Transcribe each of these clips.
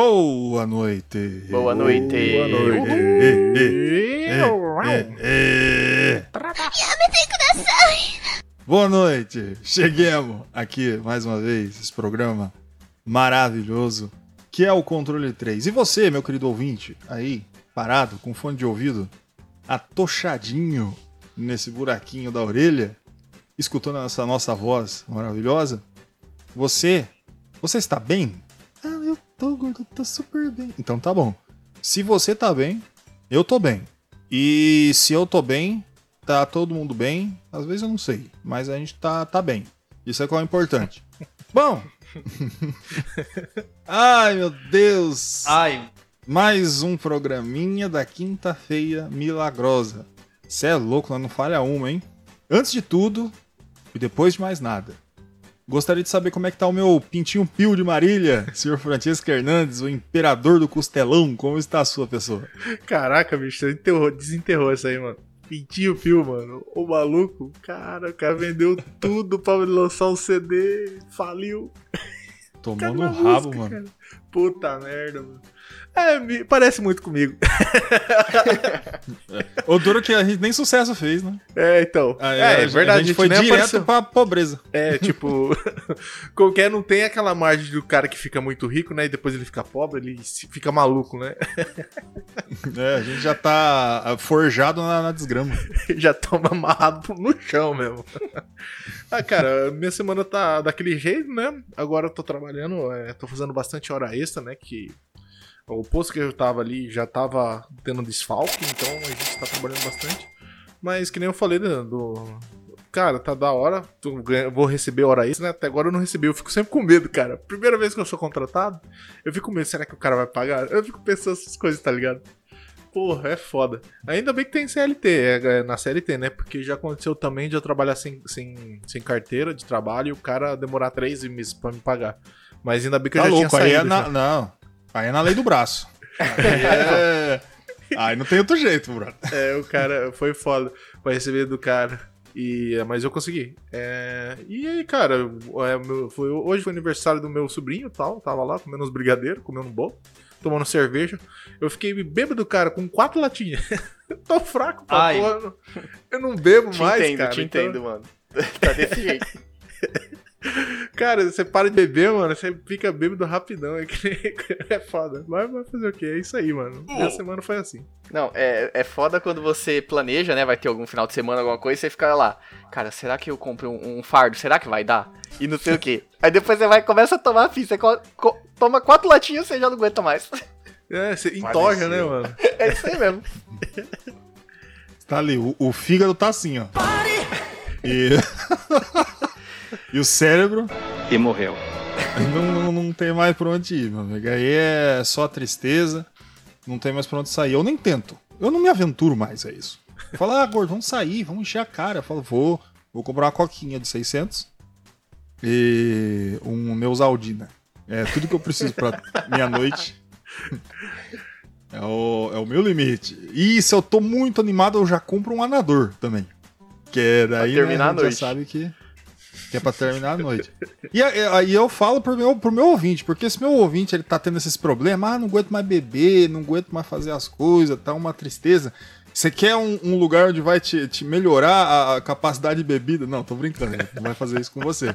Boa noite. Boa noite. Boa noite. Boa noite. Cheguemos aqui mais uma vez esse programa maravilhoso que é o Controle 3. E você, meu querido ouvinte, aí parado com fone de ouvido, atochadinho nesse buraquinho da orelha, escutando essa nossa voz maravilhosa, você, você está bem? Tô gordo, tô super bem. Então tá bom. Se você tá bem, eu tô bem. E se eu tô bem, tá todo mundo bem. Às vezes eu não sei, mas a gente tá, tá bem. Isso é qual é o importante. bom. Ai, meu Deus. Ai, Mais um programinha da quinta-feira milagrosa. Cê é louco, não falha uma, hein? Antes de tudo, e depois de mais nada, gostaria de saber como é que tá o meu pintinho pio de Marília, senhor Francisco Hernandes, o imperador do costelão. Como está a sua pessoa? Caraca, bicho, você enterrou, desenterrou isso aí, mano. Pintinho Pio, mano. O maluco, cara, o cara vendeu tudo pra lançar um CD, faliu. Tomou no rabo, música, mano. cara. Puta merda, mano. É, parece muito comigo. O duro que a gente nem sucesso fez, né? É, então. Ah, é, é verdade, A gente foi nem direto apareceu. pra pobreza. É, tipo, qualquer não tem aquela margem do cara que fica muito rico, né? E depois ele fica pobre, ele fica maluco, né? É, a gente já tá ah, forjado na, na desgrama. Já toma amarrado no chão mesmo. ah, cara, minha semana tá daquele jeito, né? Agora eu tô trabalhando, é, tô fazendo bastante hora extra, né? Que o posto que eu tava ali já tava tendo desfalque, então a gente tá trabalhando bastante. Mas que nem eu falei né, do. Cara, tá da hora. ganha- vou receber hora extra, né? Até agora eu não recebi. Eu fico sempre com medo, cara. Primeira vez que eu sou contratado, eu fico com medo. Será que o cara vai pagar? Eu fico pensando essas coisas, tá ligado? Porra, é foda. Ainda bem que tem CLT, é, é, na CLT, né? Porque já aconteceu também de eu trabalhar sem, sem, sem carteira de trabalho e o cara demorar três meses pra me pagar. Mas ainda bem que eu Tá já louco, tinha aí saído. é na, não. Aí é na lei do braço. Aí, é... aí não tem outro jeito, brother. É, o cara foi foda pra receber do cara. E, mas eu consegui. É, e aí, cara, é, meu- foi, hoje foi aniversário do meu sobrinho e tal. Tava lá comendo uns brigadeiros, comendo um bolo, tomando cerveja. Eu fiquei bêbado, cara, com quatro latinhas. Tô fraco, pra Ai. porra. Eu não bebo te mais, entendo, cara. te então- entendo, mano. Tá desse jeito. Cara, você para de beber, mano, você fica bêbado rapidão. É, que é foda. Mas vai fazer o quê? É isso aí, mano. Minha semana foi assim. Não, é, é foda quando você planeja, né? Vai ter algum final de semana, alguma coisa, e você fica lá. Cara, será que eu compro um, um fardo? Será que vai dar? E não sei o quê. Aí depois você vai e começa a tomar fim. Você co- co- toma quatro latinhas você já não aguenta mais. É, você entoja, né, mano? É isso aí mesmo. Tá ali, o, o fígado tá assim, ó. E... e o cérebro E morreu. não, não, não tem mais pra onde ir, meu amigo. Aí é só tristeza, não tem mais pra onde sair. Eu nem tento. Eu não me aventuro mais a isso. Fala, ah, gordo, vamos sair, vamos encher a cara. Eu falo, vou, vou comprar uma coquinha de 600 e um Neusaldina. É tudo que eu preciso pra minha noite. É o, é o meu limite. E se eu tô muito animado, eu já compro um anador também. Que é daí né, terminar a noite. já sabe que, que é pra terminar a noite. E aí eu falo pro meu, pro meu ouvinte, porque se meu ouvinte ele tá tendo esses problemas, ah, não aguento mais beber, não aguento mais fazer as coisas, tá uma tristeza. Você quer um, um lugar onde vai te, te melhorar a, a capacidade de bebida? Não, tô brincando, não vai fazer isso com você.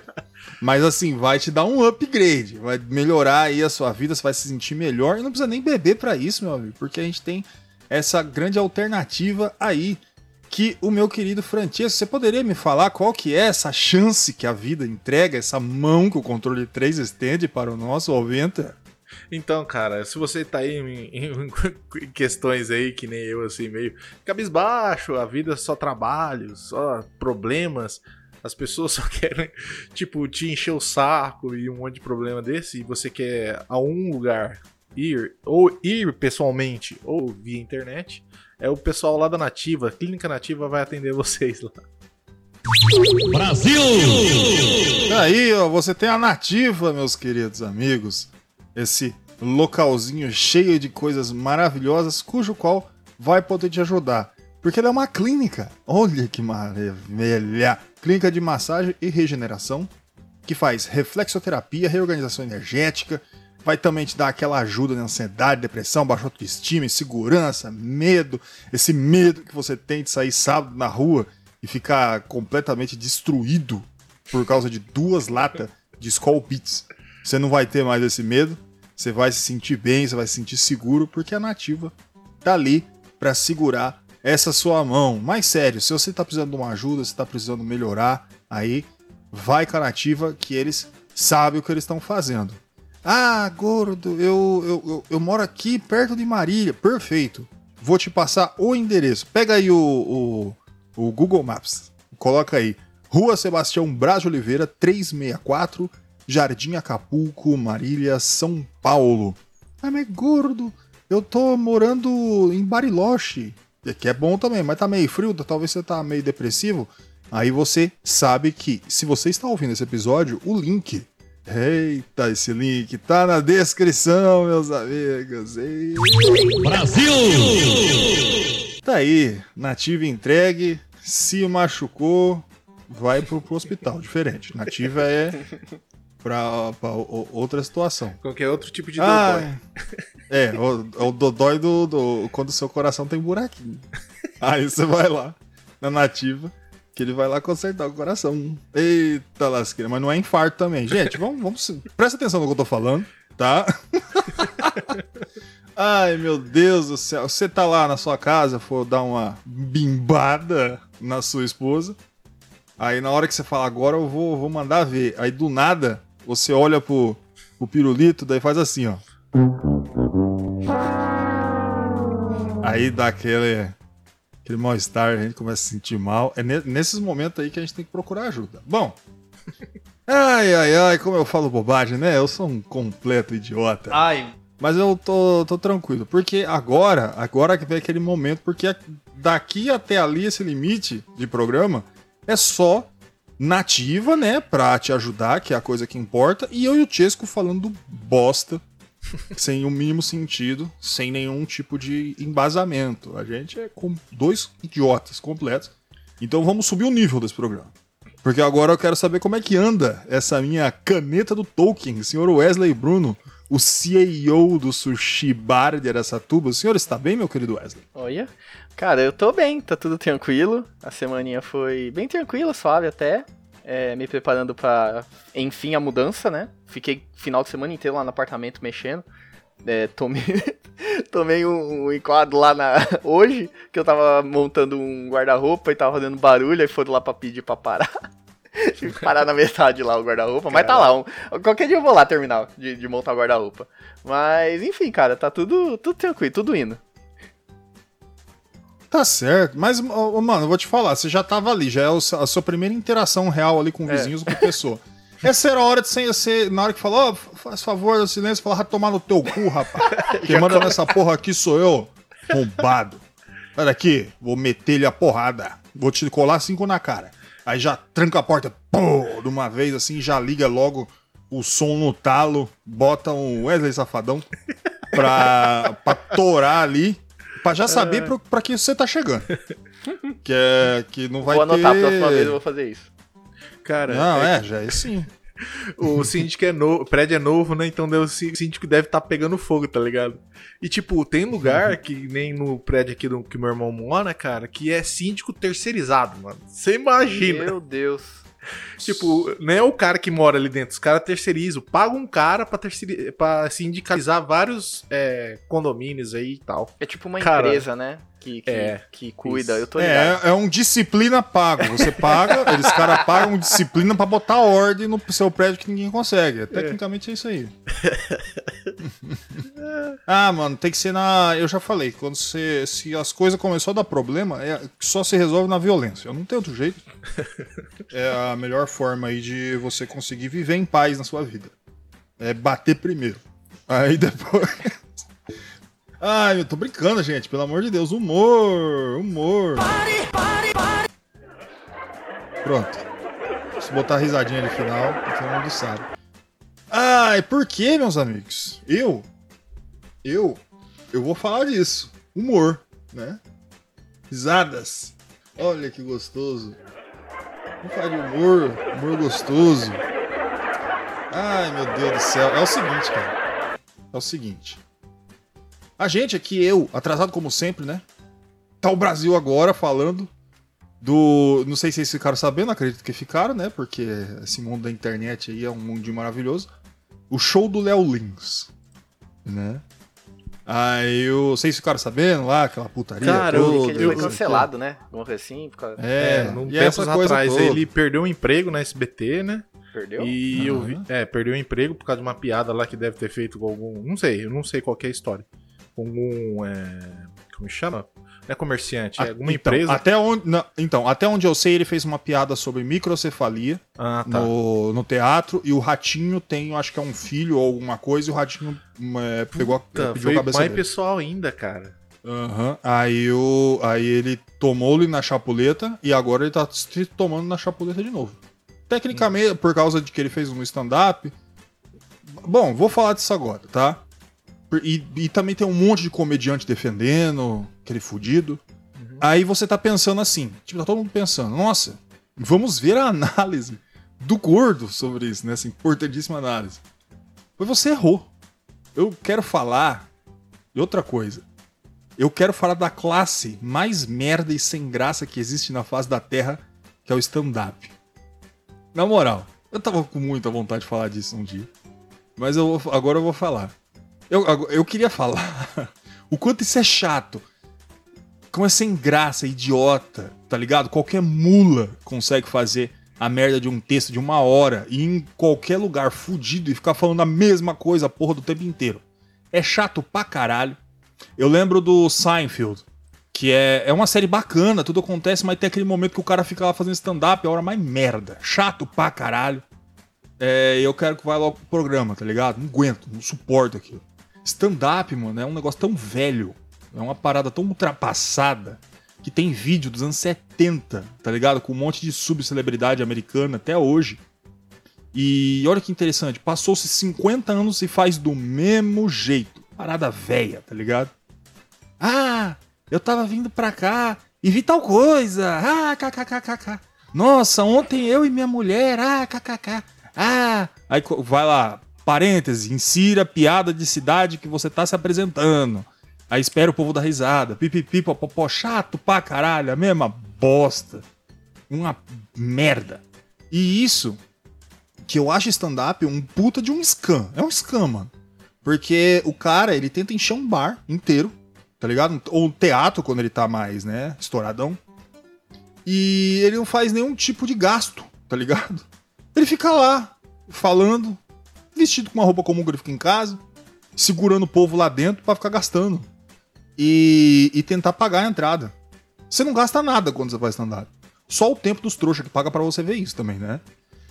Mas assim, vai te dar um upgrade, vai melhorar aí a sua vida, você vai se sentir melhor e não precisa nem beber pra isso, meu amigo, porque a gente tem essa grande alternativa aí que o meu querido Francesco, você poderia me falar qual que é essa chance que a vida entrega, essa mão que o controle 3 estende para o nosso ouvinte? Então, cara, se você tá aí em, em- em questões aí, que nem eu, assim, meio cabisbaixo, a vida é só trabalho, só problemas, as pessoas só querem, tipo, te encher o saco e um monte de problema desse, e você quer a um lugar ir, ou ir pessoalmente, ou via internet, é o pessoal lá da Nativa, Clínica Nativa vai atender vocês lá. Aí, ó, você tem a nativa, meus queridos amigos. Esse localzinho cheio de coisas maravilhosas, cujo qual vai poder te ajudar. Porque ela é uma clínica. Olha que maravilha! Clínica de massagem e regeneração, que faz reflexoterapia, reorganização energética, vai também te dar aquela ajuda na ansiedade, depressão, baixa autoestima, insegurança, medo, esse medo que você tem de sair sábado na rua e ficar completamente destruído por causa de duas latas de Skull Beats. Você não vai ter mais esse medo, você vai se sentir bem, você vai se sentir seguro, porque a nativa tá ali para segurar essa sua mão. Mas sério, se você tá precisando de uma ajuda, se tá precisando melhorar, aí vai com a nativa que eles sabem o que eles estão fazendo. Ah, gordo, eu, eu, eu, eu, moro aqui perto de Marília. Perfeito. Vou te passar o endereço. Pega aí o, o, o Google Maps. Coloca aí. Rua Sebastião Braz de Oliveira, 364, Jardim Acapulco, Marília, São Paulo. Ah, mas gordo, eu tô morando em Bariloche. Que é bom também, mas tá meio frio, talvez você tá meio depressivo. Aí você sabe que, se você está ouvindo esse episódio, o link Eita, esse link tá na descrição, meus amigos. Eita. Brasil! Tá aí, nativa entregue, se machucou, vai pro, pro hospital. Diferente. Nativa é pra, pra outra situação. Qualquer outro tipo de ah, dodói. É, o, o dodói do, do, quando o seu coração tem buraquinho. Aí você vai lá, na nativa que ele vai lá consertar o coração. Eita lasqueira, mas não é infarto também. Gente, vamos, vamos presta atenção no que eu tô falando, tá? Ai, meu Deus do céu. Você tá lá na sua casa, for dar uma bimbada na sua esposa. Aí na hora que você fala, agora eu vou, vou mandar ver. Aí do nada, você olha pro, pro pirulito, daí faz assim, ó. Aí dá aquele aquele mal-estar, a gente começa a se sentir mal. É nesses momentos aí que a gente tem que procurar ajuda. Bom. Ai, ai, ai, como eu falo bobagem, né? Eu sou um completo idiota. Ai. Mas eu tô, tô tranquilo, porque agora, agora que vem aquele momento, porque daqui até ali, esse limite de programa, é só nativa, né? Pra te ajudar, que é a coisa que importa, e eu e o Chesco falando bosta sem o mínimo sentido, sem nenhum tipo de embasamento. A gente é com dois idiotas completos. Então vamos subir o nível desse programa. Porque agora eu quero saber como é que anda essa minha caneta do Tolkien, senhor Wesley Bruno, o CEO do Sushi Bar de Aracatuba. O senhor está bem, meu querido Wesley? Olha, cara, eu tô bem, tá tudo tranquilo. A semaninha foi bem tranquila, suave até é, me preparando para enfim, a mudança, né? Fiquei final de semana inteiro lá no apartamento mexendo. É, tomei, tomei um, um, enquadro lá na, hoje, que eu tava montando um guarda-roupa e tava fazendo barulho, e foram lá pra pedir pra parar. Tive que parar na metade lá o guarda-roupa, mas tá lá. Um, qualquer dia eu vou lá terminar de, de montar o guarda-roupa. Mas, enfim, cara, tá tudo, tudo tranquilo, tudo indo. Tá certo, mas, oh, mano, eu vou te falar, você já tava ali, já é a sua primeira interação real ali com é. vizinhos é. com pessoa. Essa era a hora de você, na hora que falou, oh, faz favor, o silêncio, falar, tomar no teu cu, rapaz. Quem manda nessa porra aqui sou eu, roubado. Olha aqui, vou meter ele a porrada. Vou te colar cinco na cara. Aí já tranca a porta, pô, de uma vez assim, já liga logo o som no talo, bota um Wesley Safadão pra, pra torar ali Pra já saber é. pra, que você tá chegando. que, é, que não vai ter... Vou anotar, a próxima vez eu vou fazer isso. Cara, não, é, é já é sim. o síndico é novo, o prédio é novo, né? Então o síndico deve estar tá pegando fogo, tá ligado? E tipo, tem lugar uhum. que nem no prédio aqui do que meu irmão mora, cara, que é síndico terceirizado, mano. Você imagina. Meu Deus. Tipo, não é o cara que mora ali dentro, os caras terceirizam, pagam um cara pra, terceir, pra sindicalizar vários é, condomínios aí e tal. É tipo uma cara, empresa, né? Que, que, é, que cuida, isso. eu tô ligado. É, é um disciplina pago. Você paga, eles caras pagam disciplina pra botar ordem no seu prédio que ninguém consegue. É. Tecnicamente é, isso aí. ah, mano, tem que ser na. Eu já falei, quando você. Se as coisas começaram a dar problema, é, só se resolve na violência. Não tem outro jeito. É a melhor forma aí de você conseguir viver em paz na sua vida. É bater primeiro. Aí depois. Ai, eu tô brincando, gente. Pelo amor de Deus. Humor, humor. Pronto. Se botar a risadinha no final, todo mundo sabe. Ai, por que, meus amigos? Eu, eu, eu vou falar disso. Humor, né? Risadas. Olha que gostoso. Vamos falar de humor, humor gostoso. Ai, meu Deus do céu. É o seguinte, cara. É o seguinte. A gente aqui, eu, atrasado como sempre, né? Tá o Brasil agora falando do. Não sei se vocês ficaram sabendo, acredito que ficaram, né? Porque esse mundo da internet aí é um mundo maravilhoso. O show do Léo Lins, né? Aí eu, vocês ficaram sabendo lá, aquela putaria Cara, toda. eu- ele eu- foi cancelado, né? Alguma coisa assim, por causa- É, É, num e essa coisa atrás toda. ele perdeu um emprego na SBT, né? Perdeu? E eu Aham. vi. É, perdeu o emprego por causa de uma piada lá que deve ter feito com algum. Não sei, eu não sei qual que é a história. Com algum. É, como chama? Não é comerciante, é Ah, alguma então, empresa. Até onde, não, então, até onde eu sei, ele fez uma piada sobre microcefalia Ah, tá. no, no teatro e o Ratinho tem, acho que é um filho ou alguma coisa, e o Ratinho hum, é, pegou, a- Puta, pediu foi a cabeça mais dele. pessoal ainda, cara. Aham. Aí, o, aí ele tomou-lhe na chapuleta e agora ele tá se tomando na chapuleta de novo. Tecnicamente, por causa de que ele fez um stand-up. Bom, vou falar disso agora, tá? E, e também tem um monte de comediante defendendo, aquele fudido. Aí você tá pensando assim, tipo, tá todo mundo pensando, nossa, vamos ver a análise do gordo sobre isso, né? Essa importantíssima análise. Mas você errou. Eu quero falar de outra coisa. Eu quero falar da classe mais merda e sem graça que existe na face da Terra, que é o stand-up. Na moral, eu tava com muita vontade de falar disso um dia. Mas eu vou- agora eu vou falar. Eu, eu queria falar o quanto isso é chato. Como é sem graça, idiota, tá ligado? Qualquer mula consegue fazer a merda de um texto de uma hora e em qualquer lugar fudido e ficar falando a mesma coisa porra do tempo inteiro. É chato pra caralho. Eu lembro do Seinfeld, que é, é uma série bacana, tudo acontece, mas tem aquele momento que o cara fica lá fazendo stand-up, a hora mais merda. Chato pra caralho. É, eu quero que vá logo pro programa, tá ligado? Não aguento, não suporto aquilo. Stand-up, mano, é um negócio tão velho, é uma parada tão ultrapassada, que tem vídeo dos anos 70, tá ligado? Com um monte de subcelebridade americana até hoje. E olha que interessante, passou-se 50 anos e faz do mesmo jeito. Parada velha, tá ligado? Ah, eu tava vindo pra cá e vi tal coisa. Ah, kkkk. Nossa, ontem eu e minha mulher. Ah, kkk. Ah, aí vai lá, parêntese, insira piada de cidade que você tá se apresentando. Aí espera o povo dar risada. Pipipi, popopó, chato pra caralho, a mesma bosta. Uma merda. E isso que eu acho stand-up um puta de um scam. É um scam, mano. Porque o cara, ele tenta encher um bar inteiro, tá ligado? Ou um teatro quando ele tá mais, né, estouradão. E ele não faz nenhum tipo de gasto, tá ligado? Ele fica lá, falando, vestido com uma roupa comum que ele fica em casa, segurando o povo lá dentro pra ficar gastando. E, e tentar pagar a entrada. Você não gasta nada quando você faz stand-up. Só o tempo dos trouxas que paga pra você ver isso também, né?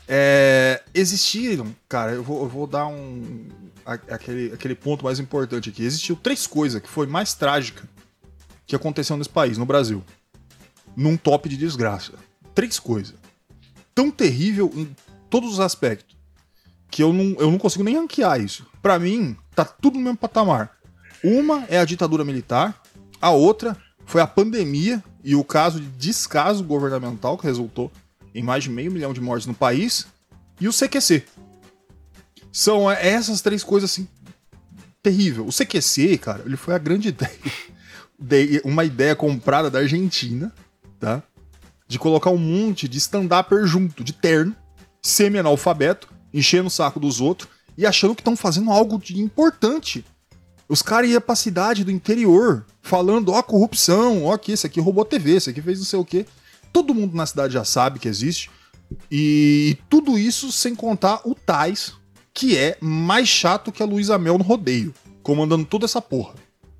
É, existiram, cara, eu vou, eu vou dar um. aquele, aquele ponto mais importante aqui. Existiu três coisas que foi mais trágica que aconteceu nesse país, no Brasil. Num top de desgraça. Três coisas. Tão terrível em todos os aspectos. Que eu não, eu não consigo nem ranquear isso. Pra mim, tá tudo no mesmo patamar. Uma é a ditadura militar, a outra foi a pandemia e o caso de descaso governamental que resultou em mais de meio milhão de mortes no país, e o CQC. São é, essas três coisas assim terrível. O CQC, cara, ele foi a grande ideia, de- uma ideia comprada da Argentina, tá? De colocar um monte de stand-upper junto, de terno, semi-analfabeto, enchendo o saco dos outros e achando que estão fazendo algo de importante. Os caras iam pra cidade do interior falando, ó, corrupção, ó, que esse aqui roubou TV, esse aqui fez não sei o quê. Todo mundo na cidade já sabe que existe. E tudo isso sem contar o Tais, que é mais chato que a Luísa Mel no rodeio, comandando toda essa porra.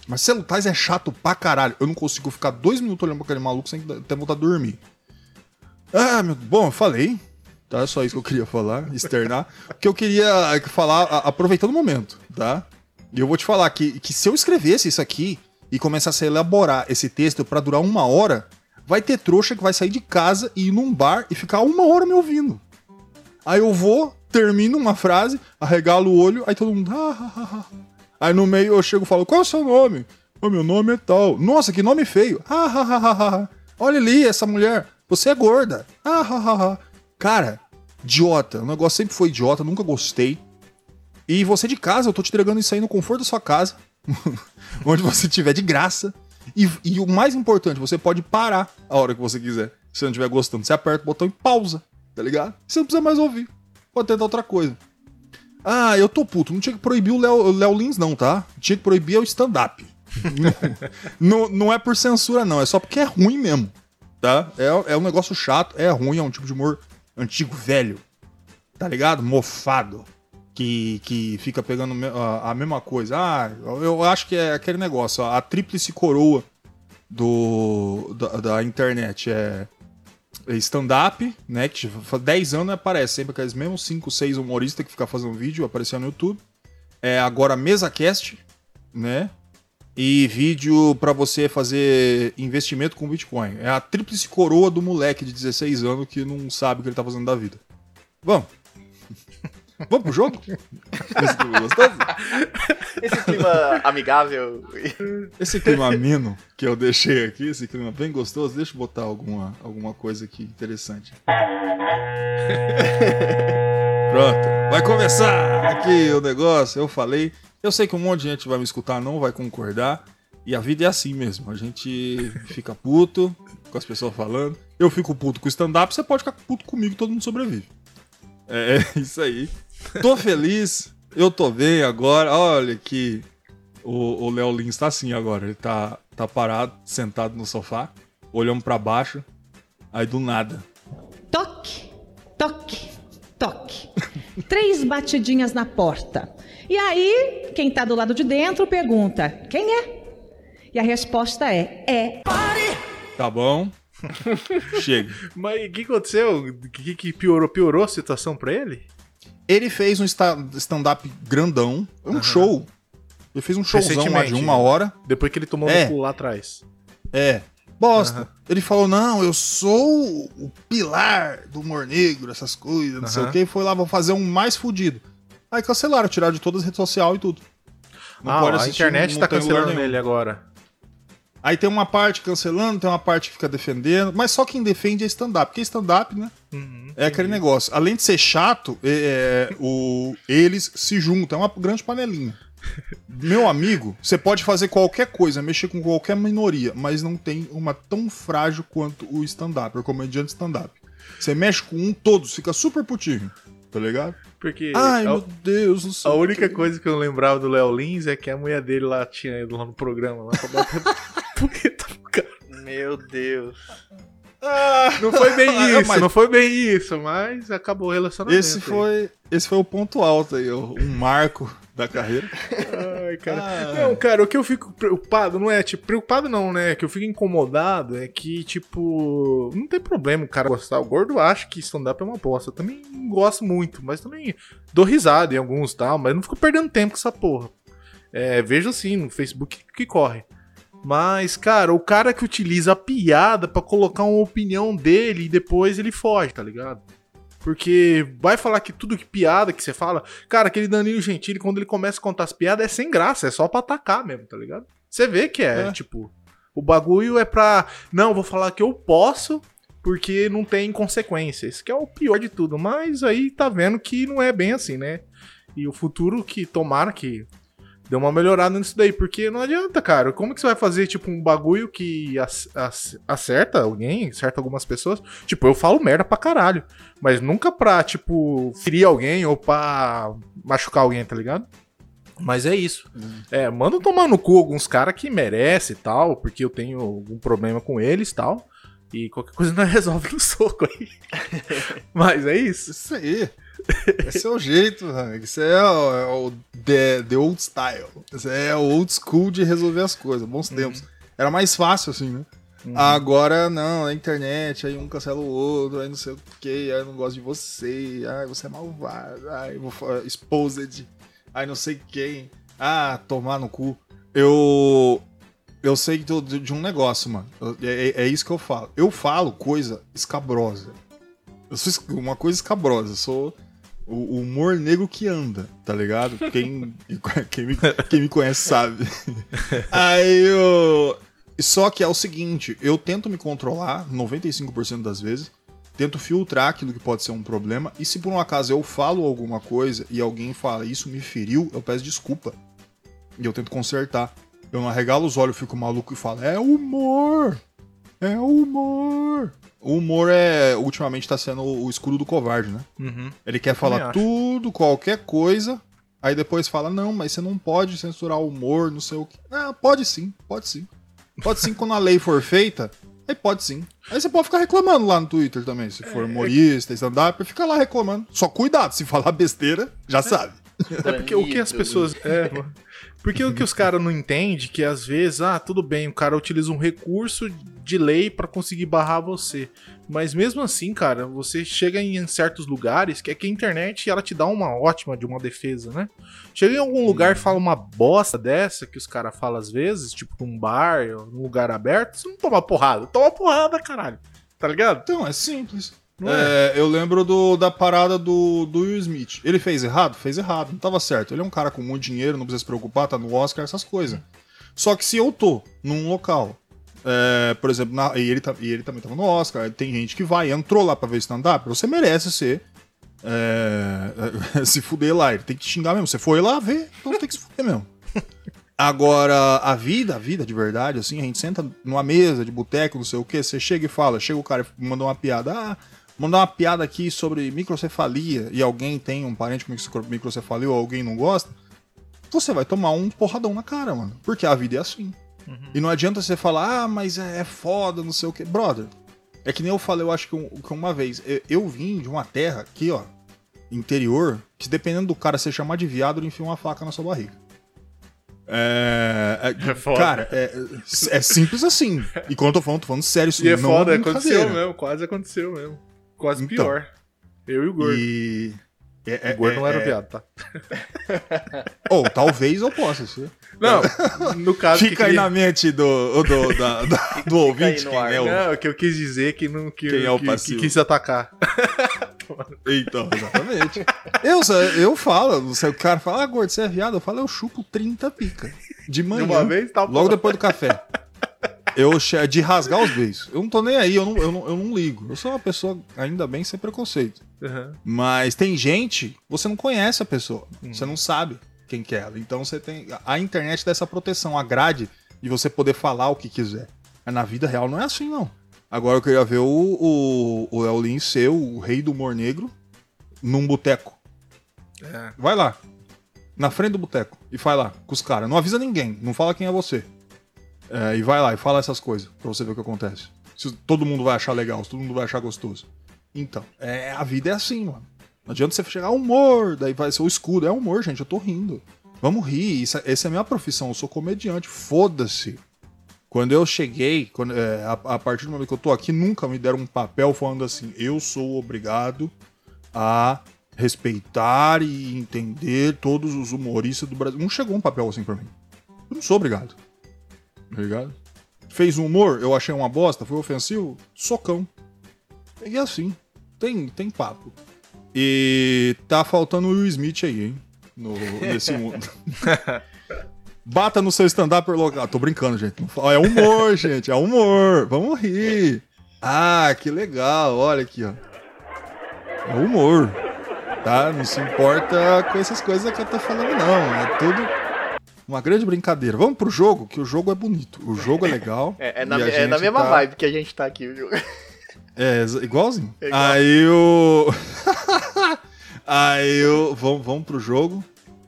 Marcelo Tais é chato pra caralho. Eu não consigo ficar dois minutos olhando pra aquele maluco sem ter vontade de dormir. Ah, meu... bom, eu falei. Tá, é só isso que eu queria falar, externar. que eu queria falar, a- aproveitando o momento, tá? E eu vou te falar que, que se eu escrevesse isso aqui e começasse a elaborar esse texto pra durar uma hora, vai ter trouxa que vai sair de casa e ir num bar e ficar uma hora me ouvindo. Aí eu vou, termino uma frase, arregalo o olho, aí todo mundo. "Ah, ah, ah, ah." Aí no meio eu chego e falo: Qual é o seu nome? O meu nome é tal. Nossa, que nome feio. Ah, ah, ah, ah, ah. Olha ali essa mulher. Você é gorda. Ah, ah, ah, ah. Cara, idiota. O negócio sempre foi idiota, nunca gostei. E você de casa, eu tô te entregando isso aí no conforto da sua casa, onde você estiver de graça. E, e o mais importante, você pode parar a hora que você quiser. Se você não estiver gostando, você aperta o botão e pausa, tá ligado? Você não precisa mais ouvir. Pode tentar outra coisa. Ah, eu tô puto. Não tinha que proibir o Léo, Lins, não, tá? Tinha que proibir é o stand-up. não, não é por censura, não. É só porque é ruim mesmo, tá? É, é um negócio chato, é ruim, é um tipo de humor antigo, velho. Tá ligado? Mofado que, que fica pegando a, mesma coisa. Ah, eu, acho que é aquele negócio, a tríplice coroa do, da, da internet é stand-up, né? Que faz 10 anos aparece sempre aqueles mesmos 5, 6 humoristas que ficam fazendo vídeo aparecendo no YouTube. É agora mesa cast, né? E vídeo pra você fazer investimento com Bitcoin. É a tríplice coroa do moleque de 16 anos que não sabe o que ele tá fazendo da vida. Vamos. Vamos pro jogo? Esse clima gostoso? Esse clima amigável. Esse clima ameno que eu deixei aqui, esse clima bem gostoso, deixa eu botar alguma, alguma coisa aqui interessante. Pronto, vai começar aqui o negócio. Eu falei, eu sei que um monte de gente vai me escutar, não vai concordar. E a vida é assim mesmo. A gente fica puto com as pessoas falando. Eu fico puto com o stand-up, você pode ficar puto comigo, todo mundo sobrevive. É isso aí. Tô feliz, eu tô bem agora. Olha que o Léo Lins tá assim agora. Ele tá, tá parado, sentado no sofá, olhando pra baixo. Aí do nada. Toque, toque, toque. Três batidinhas na porta. E aí, quem tá do lado de dentro pergunta: quem é? E a resposta é: é. Tá bom. Chega. Mas o que aconteceu? O que, que piorou? Piorou a situação pra ele? Ele fez um sta- stand-up grandão, um show. Ele fez um showzão lá de uma né? hora. Depois que ele tomou É. no cu lá atrás. É. Bosta. Aham. Ele falou: não, eu sou o pilar do humor negro, essas coisas, não sei Aham. o que. E foi lá, vou fazer um mais fudido. Aí cancelaram, tiraram de todas as redes sociais e tudo. Não ah, pode a internet não tá cancelando nenhum. ele agora. Aí tem uma parte cancelando, tem uma parte que fica defendendo, mas só quem defende é stand-up, porque stand-up, né? Uhum. É aquele negócio. Além de ser chato, é, é, o, eles se juntam, é uma grande panelinha. Meu amigo, você pode fazer qualquer coisa, mexer com qualquer minoria, mas não tem uma tão frágil quanto o stand-up, o comediante stand-up. Você mexe com um, todos, fica super putinho, tá ligado? Porque Ai, a, meu Deus, não sei a única quê. coisa que eu lembrava do Léo Lins é que a mulher dele lá tinha ido lá no programa lá pra bater punheta pro cara. Meu Deus. Não foi bem Ah, isso, mas- não foi bem isso, mas acabou o relacionamento. Esse aí. foi, esse foi o ponto alto aí, o- um marco da carreira. Ai, cara. Ah. Não, cara, o que eu fico preocupado não é, tipo, preocupado não, né? Que eu fico incomodado é que, tipo, não tem problema o cara gostar. O gordo acha que stand-up é uma bosta. Eu também gosto muito, mas também dou risada em alguns e tal, mas não fico perdendo tempo com essa porra. É, vejo assim no Facebook que corre. Mas, cara, o cara que utiliza a piada pra colocar uma opinião dele e depois ele foge, tá ligado? Porque vai falar que tudo que piada que você fala, cara, aquele Danilo Gentili, quando ele começa a contar as piadas, é sem graça, é só pra atacar mesmo, tá ligado? Você vê que é, É. tipo, o bagulho é pra. Não, vou falar que eu posso, porque não tem consequência. Isso que é o pior de tudo. Mas aí tá vendo que não é bem assim, né? E o futuro que tomara que deu uma melhorada nisso daí, porque não adianta, cara. Como que você vai fazer, tipo, um bagulho que ac- ac- acerta alguém, acerta algumas pessoas? Tipo, eu falo merda pra caralho. Mas nunca pra, tipo, ferir alguém ou pra machucar alguém, tá ligado? Mas é isso. É, manda tomar no cu alguns caras que merece e tal, porque eu tenho algum problema com eles e tal. E qualquer coisa nós resolve no soco aí. Mas é isso. Isso aí. Esse é o jeito, Hank. Isso é o, é o the, the old style. Isso é o old school de resolver as coisas. Bons tempos. Era mais fácil, assim, né? Agora, não, na internet, aí um cancela o outro, aí não sei o que, aí eu não gosto de você, aí você é malvado, aí vou exposed, aí não sei quem. Ah, tomar no cu. Eu. Eu sei de, um negócio, mano. Eu- É, é isso que eu falo. Eu falo coisa escabrosa. Eu sou uma coisa escabrosa. Eu sou o, o humor negro que anda, tá ligado? Quem, quem, me, quem me conhece sabe. Aí eu. Só que é o seguinte, eu tento me controlar 95% das vezes, tento filtrar aquilo que pode ser um problema, e se por um acaso eu falo alguma coisa e alguém fala isso me feriu, eu peço desculpa. E eu tento consertar. Eu não arregalo os olhos, fico maluco e falo, é humor! É humor! O humor é, ultimamente tá sendo o escudo do covarde, né? Uhum. Ele quer falar tudo, qualquer coisa, aí depois fala, não, mas você não pode censurar o humor, não sei o que. Não, pode sim, pode sim. Pode sim quando a lei for feita, aí pode sim. Aí você pode ficar reclamando lá no Twitter também, se for humorista, stand-up, fica lá reclamando. Só cuidado, se falar besteira, já sabe. É porque o que as pessoas. É, porque o que os caras não entendem que às vezes, ah, tudo bem, o cara utiliza um recurso de lei pra conseguir barrar você. Mas mesmo assim, cara, você chega em certos lugares que é que a internet ela te dá uma ótima de uma defesa, né? Chega em algum lugar e fala uma bosta dessa que os caras falam às vezes, tipo num bar ou num lugar aberto, você não toma porrada. Toma porrada, caralho. Tá ligado? Então, é simples. É? É, eu lembro do- da parada do, do Will Smith. Ele fez errado? Fez errado, não tava certo. Ele é um cara com muito dinheiro, não precisa se preocupar, tá no Oscar, essas coisas. Só que se eu tô num local, é, por exemplo, na- e, ele, tá- e ele também tava no Oscar, tem gente que vai, entrou lá pra ver stand-up, você merece ser. é, se fuder lá, ele tem que xingar mesmo. Você foi lá ver, então tem que se fuder mesmo. Agora, a vida, a vida de verdade, assim, a gente senta numa mesa de boteco, não sei o que, você chega e fala, chega o cara e manda uma piada, ah, mandar uma piada aqui sobre microcefalia e alguém tem um parente com micro- microcefalia ou alguém não gosta, você vai tomar um porradão na cara, mano. Porque a vida é assim. E não adianta você falar, ah, mas é é foda, não sei o que. Brother, é que nem eu falei, eu acho que, um- que uma vez, eu, eu vim de uma terra aqui, ó, interior, que dependendo do cara você chamar de viado, ele enfia uma faca na sua barriga. É, é- É foda. Cara, é, é simples assim. E quando eu tô falando, tô falando sério, isso E é não foda, é aconteceu brincadeira. mesmo, quase aconteceu mesmo. Quase Então. pior. Eu e o gordo. E. É, é- o gordo não é- era é- viado, tá? Ou talvez eu possa ser. Não, no caso. que Fica aí queria- na mente do, do, da- da- do ouvinte quem ar. é o. Não, o que eu quis dizer é que não que, Quem é o que- que quis atacar. Então, exatamente. eu, eu falo, não sei, o cara fala, ah, gordo, você é viado? Eu falo, eu chupo 30 pica. De De manhã. uma vez, tá Logo depois do café. Eu che- de rasgar os beijos. Eu não tô nem aí, eu não, eu, não, eu não ligo. Eu sou uma pessoa, ainda bem, sem preconceito. Uhum. Mas tem gente, você não conhece a pessoa. Hum. Você não sabe quem que é ela. Então você tem. A internet dá essa proteção, a grade de você poder falar o que quiser. Mas na vida real não é assim, não. Agora eu queria ver o, o, o Léo Lins ser o rei do humor negro num boteco. É. Vai lá. Na frente do boteco. E vai lá com os caras. Não avisa ninguém. Não fala quem é você. É, e vai lá e fala essas coisas pra você ver o que acontece. Se todo mundo vai achar legal, se todo mundo vai achar gostoso. Então, é, a vida é assim, mano. Não adianta você chegar humor, daí vai ser o escudo. É humor, gente, eu tô rindo. Vamos rir, isso, é- essa é a minha profissão, eu sou comediante, foda-se. Quando eu cheguei, quando, é, a, a partir do momento que eu tô aqui, nunca me deram um papel falando assim, eu sou obrigado a respeitar e entender todos os humoristas do Brasil. Não chegou um papel assim pra mim. Eu não sou obrigado. Tá ligado? Fez um humor, eu achei uma bosta, foi ofensivo, socão. E assim, tem, tem papo. E tá faltando o Will Smith aí, hein? No, nesse mundo. Bata no seu stand-up local. Tô brincando, gente. É humor, gente. É humor. Vamos rir. Ah, que legal. Olha aqui, ó. É humor. Tá? Não se importa com essas coisas que eu tô falando, não. É tudo uma grande brincadeira. Vamos pro jogo, que o jogo é bonito. O jogo é legal. É, é na, é na mesma tá- vibe que a gente tá aqui, viu? É, igualzinho. É igual. Aí o. Aí o. Vamos, vamos pro jogo.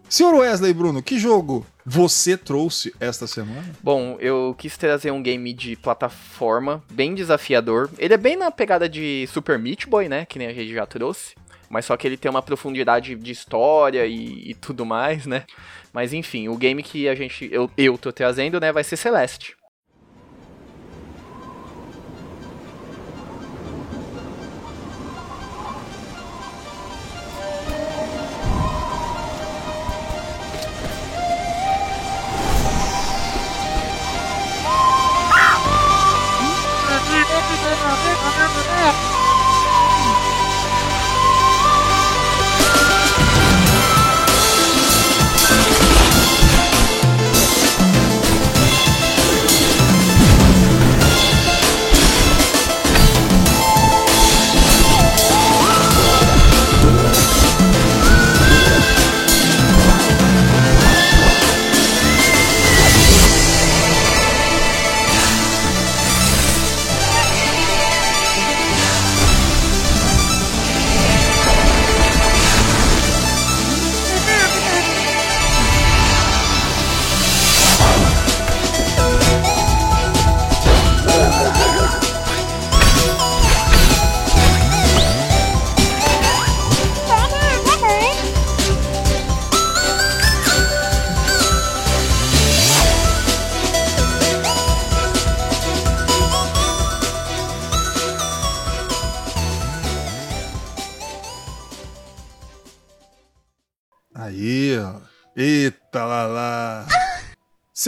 Senhor Wesley Bruno, que jogo você trouxe esta semana? Bom, eu quis trazer um game de plataforma bem desafiador. Ele é bem na pegada de Super Meat Boy, né? Que nem a gente já trouxe. Mas só que ele tem uma profundidade de história e, e tudo mais, né? Mas enfim, o game que a gente. Eu, eu tô trazendo, né, vai ser Celeste.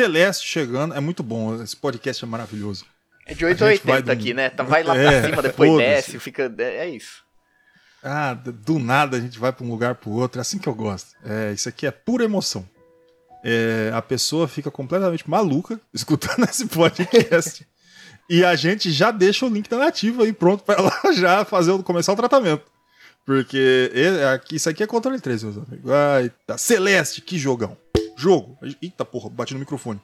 Celeste chegando, é muito bom, esse podcast é maravilhoso. É de A 8 a gente vai 80 do- aqui, né? Tá- Vai lá É, pra cima, depois desce, fica. É é isso. Ah, do nada a gente vai pra um lugar pro outro, é assim que eu gosto. É, isso aqui é pura emoção. É, a pessoa fica completamente maluca escutando esse podcast. e a gente já deixa o link da nativa aí pronto pra ela já fazer o, começar o tratamento. Porque e- aqui- isso aqui é controle 3, meus amigos. Ai, tá. Celeste, que jogão. Jogo. Eita porra, bati no microfone.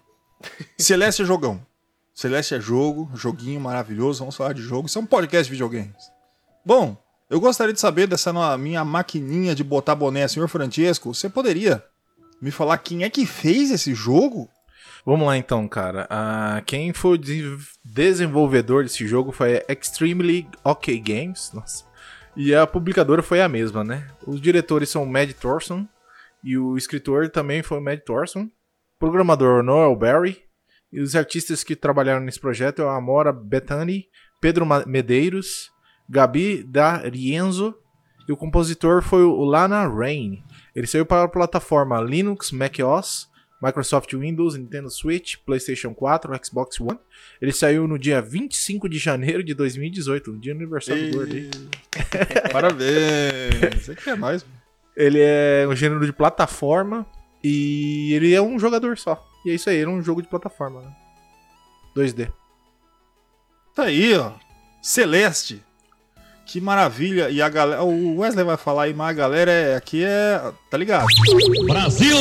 Celeste é jogão. Celeste é jogo, joguinho maravilhoso. Vamos falar de jogo. Isso é um podcast de videogames. Bom, eu gostaria de saber dessa minha maquininha de botar boné, senhor Francesco. Você poderia me falar quem é que fez esse jogo? Vamos lá então, cara. Ah, quem foi o de- desenvolvedor desse jogo foi Extremely OK Games. Nossa. E a publicadora foi a mesma, né? Os diretores são Mad Thorson e o escritor também foi o Mad Thorson. Programador Noel Barry. E os artistas que trabalharam nesse projeto é o Amora Bethany, Pedro Medeiros, Gabi D'Arienzo e o compositor foi o Lana Rain. Ele saiu para a plataforma Linux, macOS, Microsoft Windows, Nintendo Switch, PlayStation 4, Xbox One. Ele saiu no dia 25 de janeiro de 2018, no dia do aniversário do Gordo. Parabéns! Isso aqui é nóis. Ele é um gênero de plataforma e ele é um jogador só. E é isso aí, ele é um jogo de plataforma. Né? 2D. Tá aí, ó. Celeste. Que maravilha. E a galera. O Wesley vai falar aí, mas a galera é, aqui é. Tá ligado? Brasil!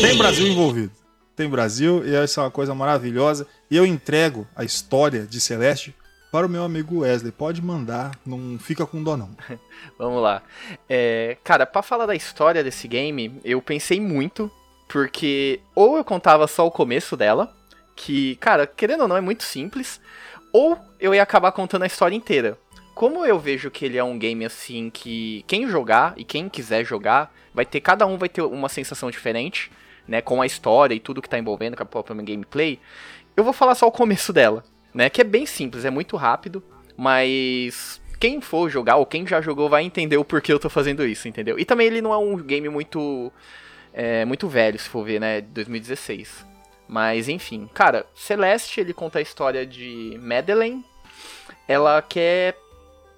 Tem Brasil envolvido. Tem Brasil e essa é uma coisa maravilhosa. E eu entrego a história de Celeste para o meu amigo Wesley. Pode mandar, não fica com dó, não. Vamos lá. É, cara, pra falar da história desse game, eu pensei muito, porque ou eu contava só o começo dela, que, cara, querendo ou não, é muito simples, ou eu ia acabar contando a história inteira. Como eu vejo que ele é um game assim que quem jogar e quem quiser jogar, vai ter cada um vai ter uma sensação diferente, né, com a história e tudo que tá envolvendo com a própria gameplay. Eu vou falar só o começo dela, né, que é bem simples, é muito rápido, mas quem for jogar ou quem já jogou vai entender o porquê eu tô fazendo isso, entendeu? E também ele não é um game muito é, muito velho, se for ver, né, 2016. Mas enfim, cara, Celeste ele conta a história de Madeleine. Ela quer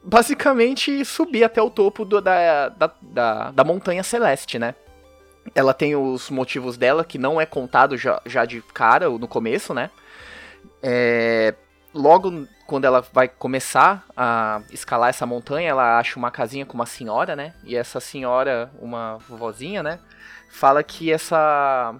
basicamente subir até o topo do- da, da, da, da montanha celeste, né? Ela tem os motivos dela, que não é contado já, já de cara, no começo, né? É, logo quando ela vai começar a escalar essa montanha, ela acha uma casinha com uma senhora, né? E essa senhora, uma vovozinha, né? Fala que essa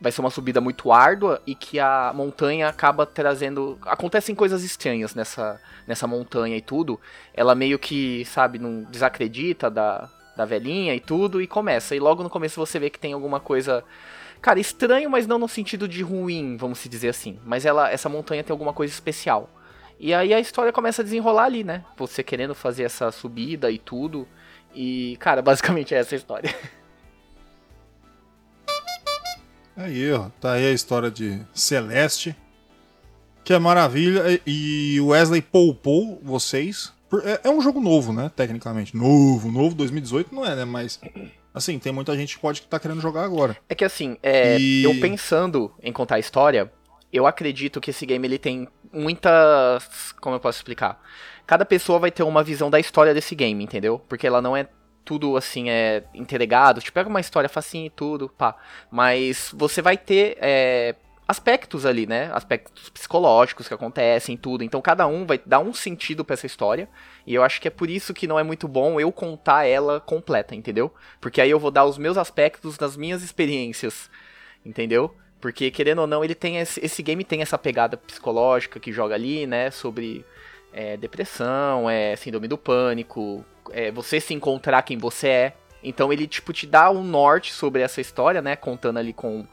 vai ser uma subida muito árdua e que a montanha acaba trazendo. Acontecem coisas estranhas nessa, nessa montanha e tudo. Ela meio que, sabe, não desacredita da, da velhinha e tudo e começa. E logo no começo você vê que tem alguma coisa. Cara, estranho, mas não no sentido de ruim, vamos se dizer assim. Mas ela, essa montanha tem alguma coisa especial. E aí a história começa a desenrolar ali, né? Você querendo fazer essa subida e tudo. E, cara, basicamente é essa a história. Aí, ó. Tá aí a história de Celeste. Que é maravilha. E o Wesley poupou vocês. É, é um jogo novo, né? Tecnicamente. Novo, novo. 2018 não é, né? Mas. Assim, tem muita gente que pode estar querendo jogar agora. É que assim, é, E- eu pensando em contar a história, eu acredito que esse game ele tem muitas. Como eu posso explicar? Cada pessoa vai ter uma visão da história desse game, entendeu? Porque ela não é tudo assim, é interligado. Tipo, pega uma história facinha e tudo, pá. Mas você vai ter. é, aspectos ali, né? Aspectos psicológicos que acontecem, tudo. Então cada um vai dar um sentido pra essa história. E eu acho que é por isso que não é muito bom eu contar ela completa, entendeu? Porque aí eu vou dar os meus aspectos das minhas experiências, entendeu? Porque, querendo ou não, ele tem esse, esse game tem essa pegada psicológica que joga ali, né? Sobre é, depressão, é, síndrome do pânico, é, você se encontrar quem você é. Então ele, tipo, te dá um norte sobre essa história, né? Contando ali com.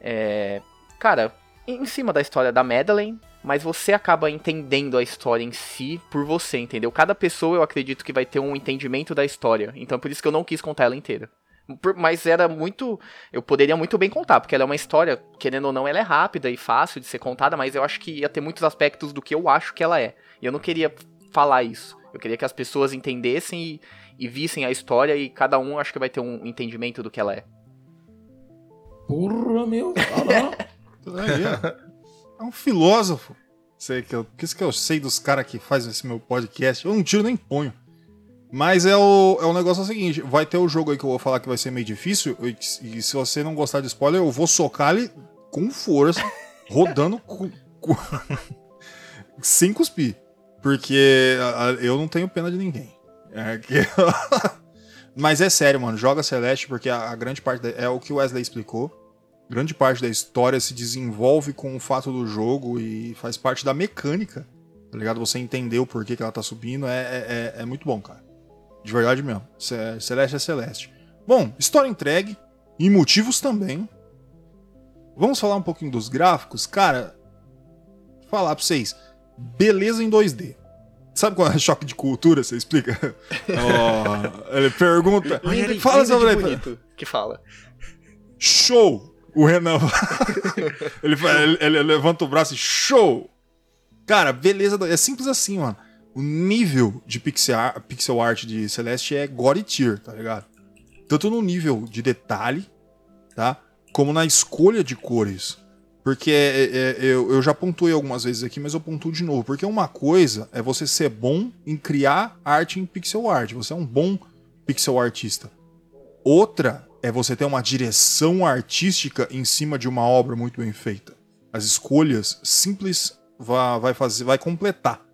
é, cara, em cima da história da Madeleine, mas você acaba entendendo a história em si por você, entendeu? Cada pessoa eu acredito que vai ter um entendimento da história. Então por isso que eu não quis contar ela inteira. Por- mas era muito. Eu poderia muito bem contar, porque ela é uma história, querendo ou não, ela é rápida e fácil de ser contada, mas eu acho que ia ter muitos aspectos do que eu acho que ela é. E eu não queria falar isso. Eu queria que as pessoas entendessem e, e vissem a história e cada um acho que vai ter um entendimento do que ela é. Porra, meu. Aí, ó. É um filósofo. Sei que eu, que isso que eu sei dos caras que fazem esse meu podcast. Eu não tiro nem ponho. Mas é o, é o negócio é o seguinte: vai ter o jogo aí que eu vou falar que vai ser meio difícil. E, se você não gostar de spoiler, eu vou socar ele com força, rodando sem cuspir. Porque eu não tenho pena de ninguém. É que- Mas é sério, mano. Joga Celeste porque a, grande parte é o que o Wesley explicou. Grande parte da história se desenvolve com o fato do jogo e faz parte da mecânica. Tá ligado? Você entender o porquê que ela tá subindo é, é, é- é muito bom, cara. De verdade mesmo. Ce- Celeste é Celeste. Bom, história entregue. E motivos também. Vamos falar um pouquinho dos gráficos? Cara, falar pra vocês. Beleza em 2D. Sabe qual é o choque de cultura? Você explica? Ó, ele pergunta. Lindo, fala sobre bonito que fala. Show! O Renan. ele, ele- ele levanta o braço e show! Cara, beleza. É simples assim, mano. O nível de pixel, ar- pixel art de Celeste é God tier, tá ligado? Tanto no nível de detalhe, tá? Como na escolha de cores. Porque é- é- eu, eu já pontuei algumas vezes aqui, mas eu pontuo de novo. Porque uma coisa é você ser bom em criar arte em pixel art. Você é um bom pixel artista. Outra é você ter uma direção artística em cima de uma obra muito bem feita. As escolhas simples vai, fazer, vai completar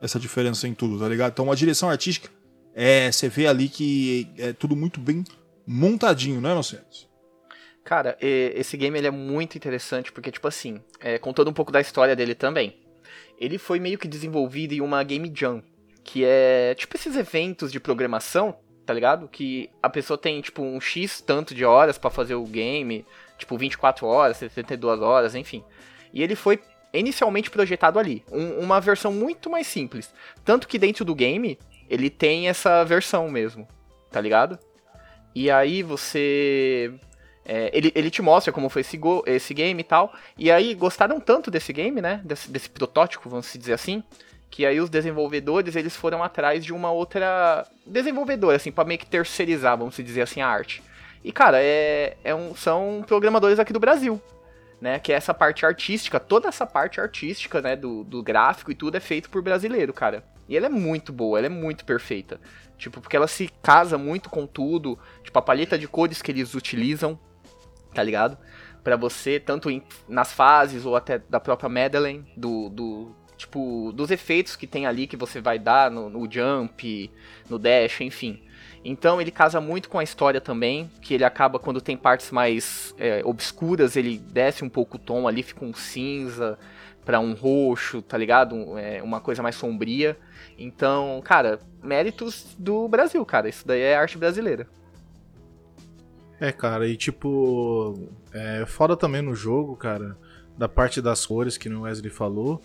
essa diferença em tudo, tá ligado? Então a direção artística é, você vê ali que é tudo muito bem montadinho, né, Inocentes? Cara, e- esse game ele é muito interessante porque, tipo assim, é, contando um pouco da história dele também. Ele foi meio que desenvolvido em uma Game Jam, que é tipo esses eventos de programação, tá ligado? Que a pessoa tem, tipo, um X tanto de horas pra fazer o game, tipo 24 horas, 72 horas, enfim. E ele foi inicialmente projetado ali, um- uma versão muito mais simples. Tanto que dentro do game, ele tem essa versão mesmo, tá ligado? E aí você é, ele, ele te mostra como foi esse, esse game e tal. E aí gostaram tanto desse game, né? Desse, desse protótipo, vamos dizer assim. Que aí os desenvolvedores eles foram atrás de uma outra desenvolvedora, assim, pra meio que terceirizar, vamos dizer assim, a arte. E cara, é, é um, são programadores aqui do Brasil. Né, que é essa parte artística, toda essa parte artística, né, do, do gráfico e tudo é feito por brasileiro, cara. E ela é muito boa, ela é muito perfeita. Tipo, porque ela se casa muito com tudo. Tipo, a paleta de cores que eles utilizam, tá ligado? Pra você, tanto em- nas fases ou até da própria Madeleine, do, do. Tipo, dos efeitos que tem ali que você vai dar no, no jump, no dash, enfim. Então ele casa muito com a história também, que ele acaba quando tem partes mais é, obscuras, ele desce um pouco o tom ali, fica um cinza pra um roxo, tá ligado? Um, é, uma coisa mais sombria. Então, cara, méritos do Brasil, cara. Isso daí é arte brasileira. É, cara, e tipo, é foda também no jogo, cara, da parte das cores que o Wesley falou,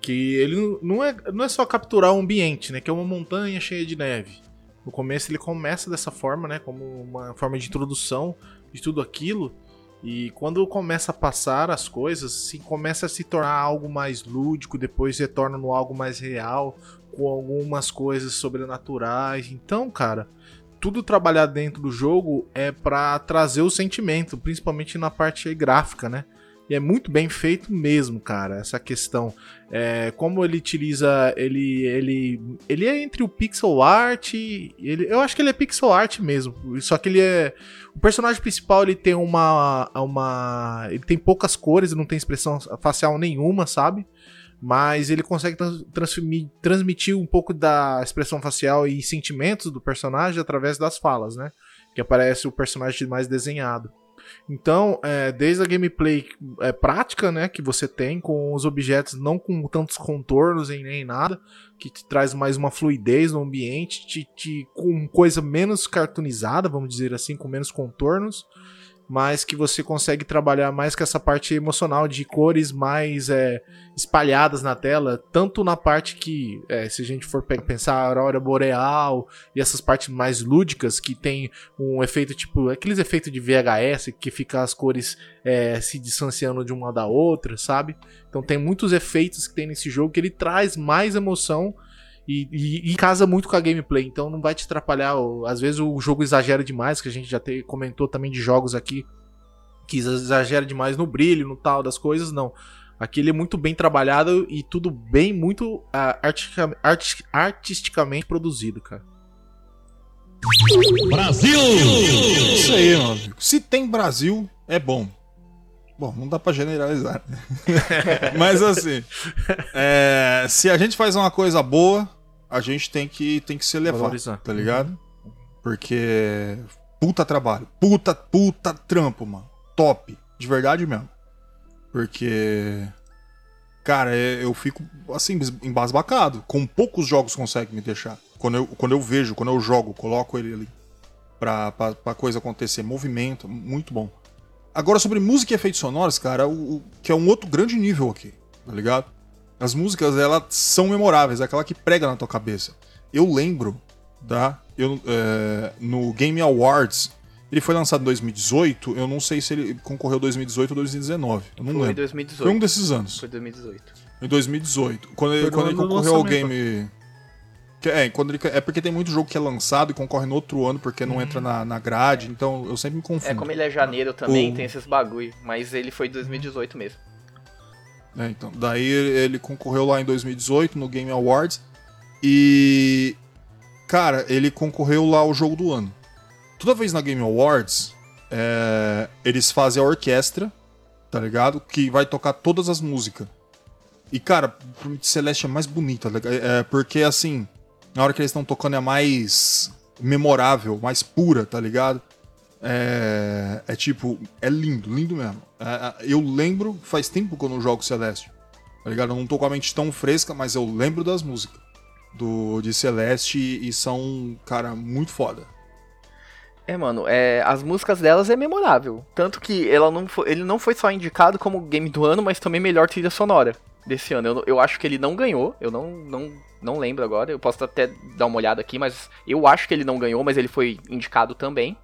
que ele não é, não é só capturar o ambiente, né, que é uma montanha cheia de neve. No começo ele começa dessa forma, né, como uma forma de introdução de tudo aquilo, e quando começa a passar as coisas, se começa a se tornar algo mais lúdico, depois se torna no algo mais real, com algumas coisas sobrenaturais. Então, cara, tudo trabalhado dentro do jogo é pra trazer o sentimento, principalmente na parte gráfica, né? E é muito bem feito mesmo, cara, essa questão. É, como ele utiliza. Ele, ele, ele é entre o pixel art. Ele, eu acho que ele é pixel art mesmo. Só que ele é. O personagem principal ele tem uma. uma ele tem poucas cores, não tem expressão facial nenhuma, sabe? Mas ele consegue trans- transmitir, transmitir um pouco da expressão facial e sentimentos do personagem através das falas, né? Que aparece o personagem mais desenhado. Então, é, desde a gameplay é, prática, né, que você tem com os objetos não com tantos contornos e nem nada, que te traz mais uma fluidez no ambiente, te, te- com coisa menos cartoonizada, vamos dizer assim, com menos contornos, mas que você consegue trabalhar mais com essa parte emocional de cores mais é, espalhadas na tela, tanto na parte que, é, se a gente for pe- pensar a aurora boreal e essas partes mais lúdicas que tem um efeito tipo aqueles efeitos de VHS que fica as cores é, se distanciando de uma da outra, sabe? Então tem muitos efeitos que tem nesse jogo que ele traz mais emoção e, e- e casa muito com a gameplay, então não vai te atrapalhar. Às vezes o jogo exagera demais, que a gente já te- comentou também de jogos aqui que exagera demais no brilho, no tal das coisas, não. Aqui ele é muito bem trabalhado e tudo bem, muito ah, artistica- arti- artisticamente produzido, cara. Isso aí, meu amigo. Se tem Brasil, é bom. Bom, não dá pra generalizar. né? Mas assim, é, se a gente faz uma coisa boa, a gente tem que, tem que se elevar, Valorizar. tá ligado? Porque puta trabalho, puta, puta trampo, mano. Top, de verdade mesmo. Porque cara, é- eu fico assim embasbacado. Com poucos jogos consegue me deixar. Quando eu, quando eu vejo, quando eu jogo, coloco ele ali pra, pra, pra coisa acontecer. Movimento, muito bom. Agora, sobre música e efeitos sonoros, cara, o, o- que é um outro grande nível aqui, tá ligado? As músicas, elas são memoráveis, é aquela que prega na tua cabeça. Eu lembro, tá? Eu, é, no Game Awards, ele foi lançado em 2018, eu não sei se ele concorreu 2018 ou 2019, eu não Foi em lembro. 2018. Foi um desses anos. Foi 2018. Em 2018. Quando ele, quando ele concorreu ao game. que- É, quando ele, é porque tem muito jogo que é lançado e concorre no outro ano porque Uhum. não entra na, na grade, então eu sempre me confundo. É, como ele é janeiro também, O- tem esses bagulho. Mas ele foi 2018 mesmo. É, então, daí ele concorreu lá em 2018 no Game Awards e cara, ele concorreu lá ao jogo do ano. Toda vez na Game Awards, é, eles fazem a orquestra, tá ligado? Que vai tocar todas as músicas. E cara, mim, Celeste é mais bonita, tá é, porque assim, na hora que eles estão tocando é mais memorável, mais pura, tá ligado? É, é tipo, é lindo, lindo mesmo. É, é, eu lembro, faz tempo que eu não jogo Celeste. Tá ligado? Eu não tô com a mente tão fresca, mas eu lembro das músicas do, de Celeste e são, cara, muito foda. É, mano, é, as músicas delas é memorável. Tanto que ela não foi- ele não foi só indicado como game do ano, mas também melhor trilha sonora desse ano. Eu, eu acho que ele não ganhou, eu não, não, não lembro agora, eu posso até dar uma olhada aqui, mas eu acho que ele não ganhou, mas ele foi indicado também.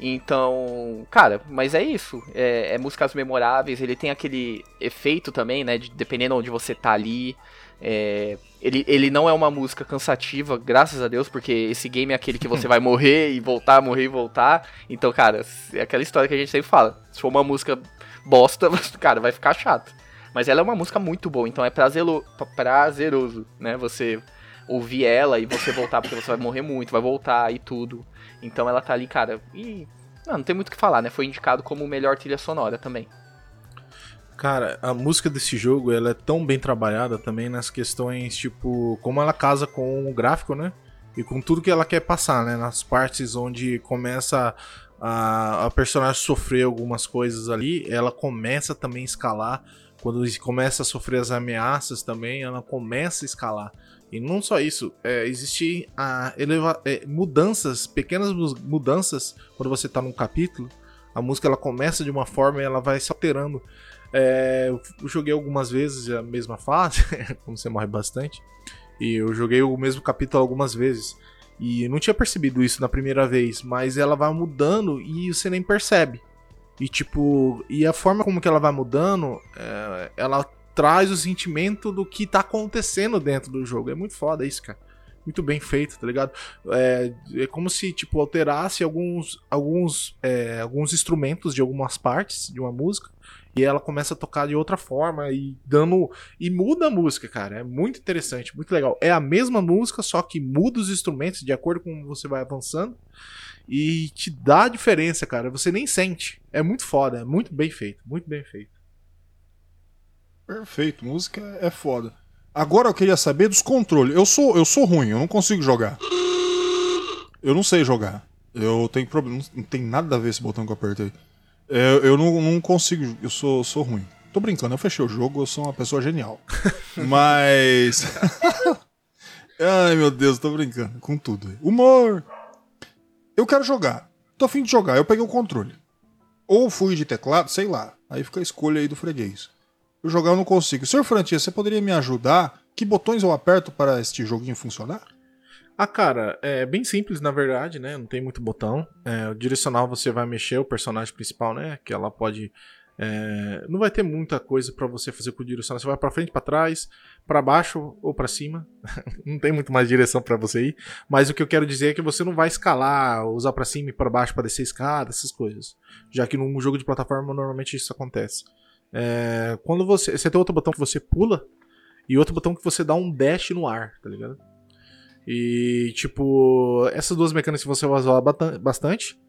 Então, cara, mas é isso. É, é músicas memoráveis, ele tem aquele efeito também, né? De, dependendo onde você tá ali. É, ele, ele não é uma música cansativa, graças a Deus, porque esse game é aquele que você vai morrer e voltar, morrer e voltar. Então, cara, é aquela história que a gente sempre fala. Se for uma música bosta, cara, vai ficar chato. Mas ela é uma música muito boa, então é prazelo, prazeroso, né? Você ouvir ela e você voltar, porque você vai morrer muito, vai voltar e tudo. Então ela tá ali, cara. E. Não, não tem muito o que falar, né? Foi indicado como melhor trilha sonora também. Cara, a música desse jogo, ela é tão bem trabalhada também nas questões, tipo, como ela casa com o gráfico, né? E com tudo que ela quer passar, né? Nas partes onde começa a, a personagem sofrer algumas coisas ali, ela começa também a escalar. Quando começa a sofrer as ameaças também, ela começa a escalar. E não só isso, é, existe a eleva é, mudanças, pequenas mu- mudanças quando você tá num capítulo. A música ela começa de uma forma e ela vai se alterando. É, eu joguei algumas vezes a mesma fase, como você morre bastante. E eu joguei o mesmo capítulo algumas vezes. E não tinha percebido isso na primeira vez, mas ela vai mudando e você nem percebe. E tipo, e a forma como que ela vai mudando, é, ela traz o sentimento do que tá acontecendo dentro do jogo. É muito foda isso, cara. Muito bem feito, tá ligado? É, é como se, tipo, alterasse alguns, alguns, é, alguns instrumentos de algumas partes de uma música e ela começa a tocar de outra forma e dando e muda a música, cara. É muito interessante, muito legal. É a mesma música, só que muda os instrumentos de acordo com como você vai avançando e te dá a diferença, cara. Você nem sente. É muito foda, é muito bem feito, muito bem feito. Perfeito, música é foda. Agora eu queria saber dos controles. Eu sou, eu sou ruim, eu não consigo jogar. Eu não sei jogar. Eu tenho problema. Não tem nada a ver esse botão que eu apertei. Eu, eu não, não consigo. Eu sou, sou ruim. Tô brincando, eu fechei o jogo, eu sou uma pessoa genial. Mas. Ai meu Deus, tô brincando com tudo. Humor! Eu quero jogar. Tô afim de jogar, eu peguei o controle. Ou fui de teclado, sei lá. Aí fica a escolha aí do freguês. Eu jogar eu não consigo. Senhor Frantia, você poderia me ajudar? Que botões eu aperto para este joguinho funcionar? Ah, cara, é bem simples na verdade, né? Não tem muito botão. É, o direcional você vai mexer o personagem principal, né? Que ela pode É, não vai ter muita coisa pra você fazer com direção. Você vai pra frente, pra trás, pra baixo ou pra cima. não tem muito mais direção pra você ir. Mas o que eu quero dizer é que você não vai escalar, usar pra cima e pra baixo pra descer escada, essas coisas. Já que num jogo de plataforma normalmente isso acontece. É, quando você. Você tem outro botão que você pula e outro botão que você dá um dash no ar, tá ligado? E, tipo, essas duas mecânicas você vai usar bastante.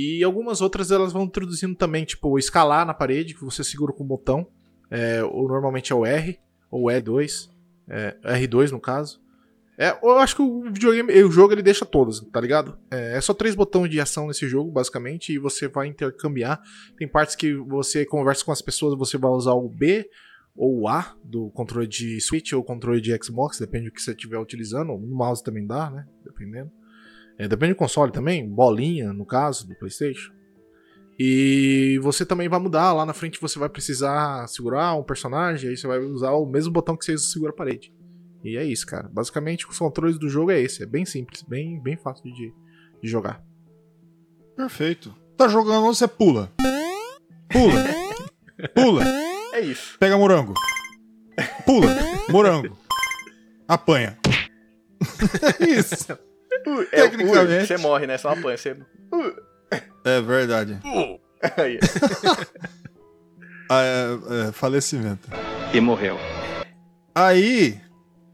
E algumas outras elas vão introduzindo também, tipo, escalar na parede, que você segura com o botão. É, ou normalmente é o R, ou E2. É, R2 no caso. É, eu acho que o videogame, o jogo ele deixa todos, tá ligado? É, é só três botões de ação nesse jogo, basicamente, e você vai intercambiar. Tem partes que você conversa com as pessoas, você vai usar o B ou o A do controle de Switch ou controle de Xbox, depende do que você estiver utilizando. No mouse também dá, né? Dependendo. É, depende do console também, bolinha, no caso, do PlayStation. E você também vai mudar, lá na frente você vai precisar segurar um personagem, aí você vai usar o mesmo botão que você usa segura a parede. E é isso, cara. Basicamente, os controles do jogo é esse. É bem simples, bem, bem fácil de, de jogar. Perfeito. Tá jogando, você pula. Pula. Pula. É isso. Pega morango. Pula. Morango. Apanha. Isso. É, o- Tecnicamente. Você morre, né? Só apanha. Você... É verdade. Aí. Ah, é, é, falecimento. E morreu. Aí,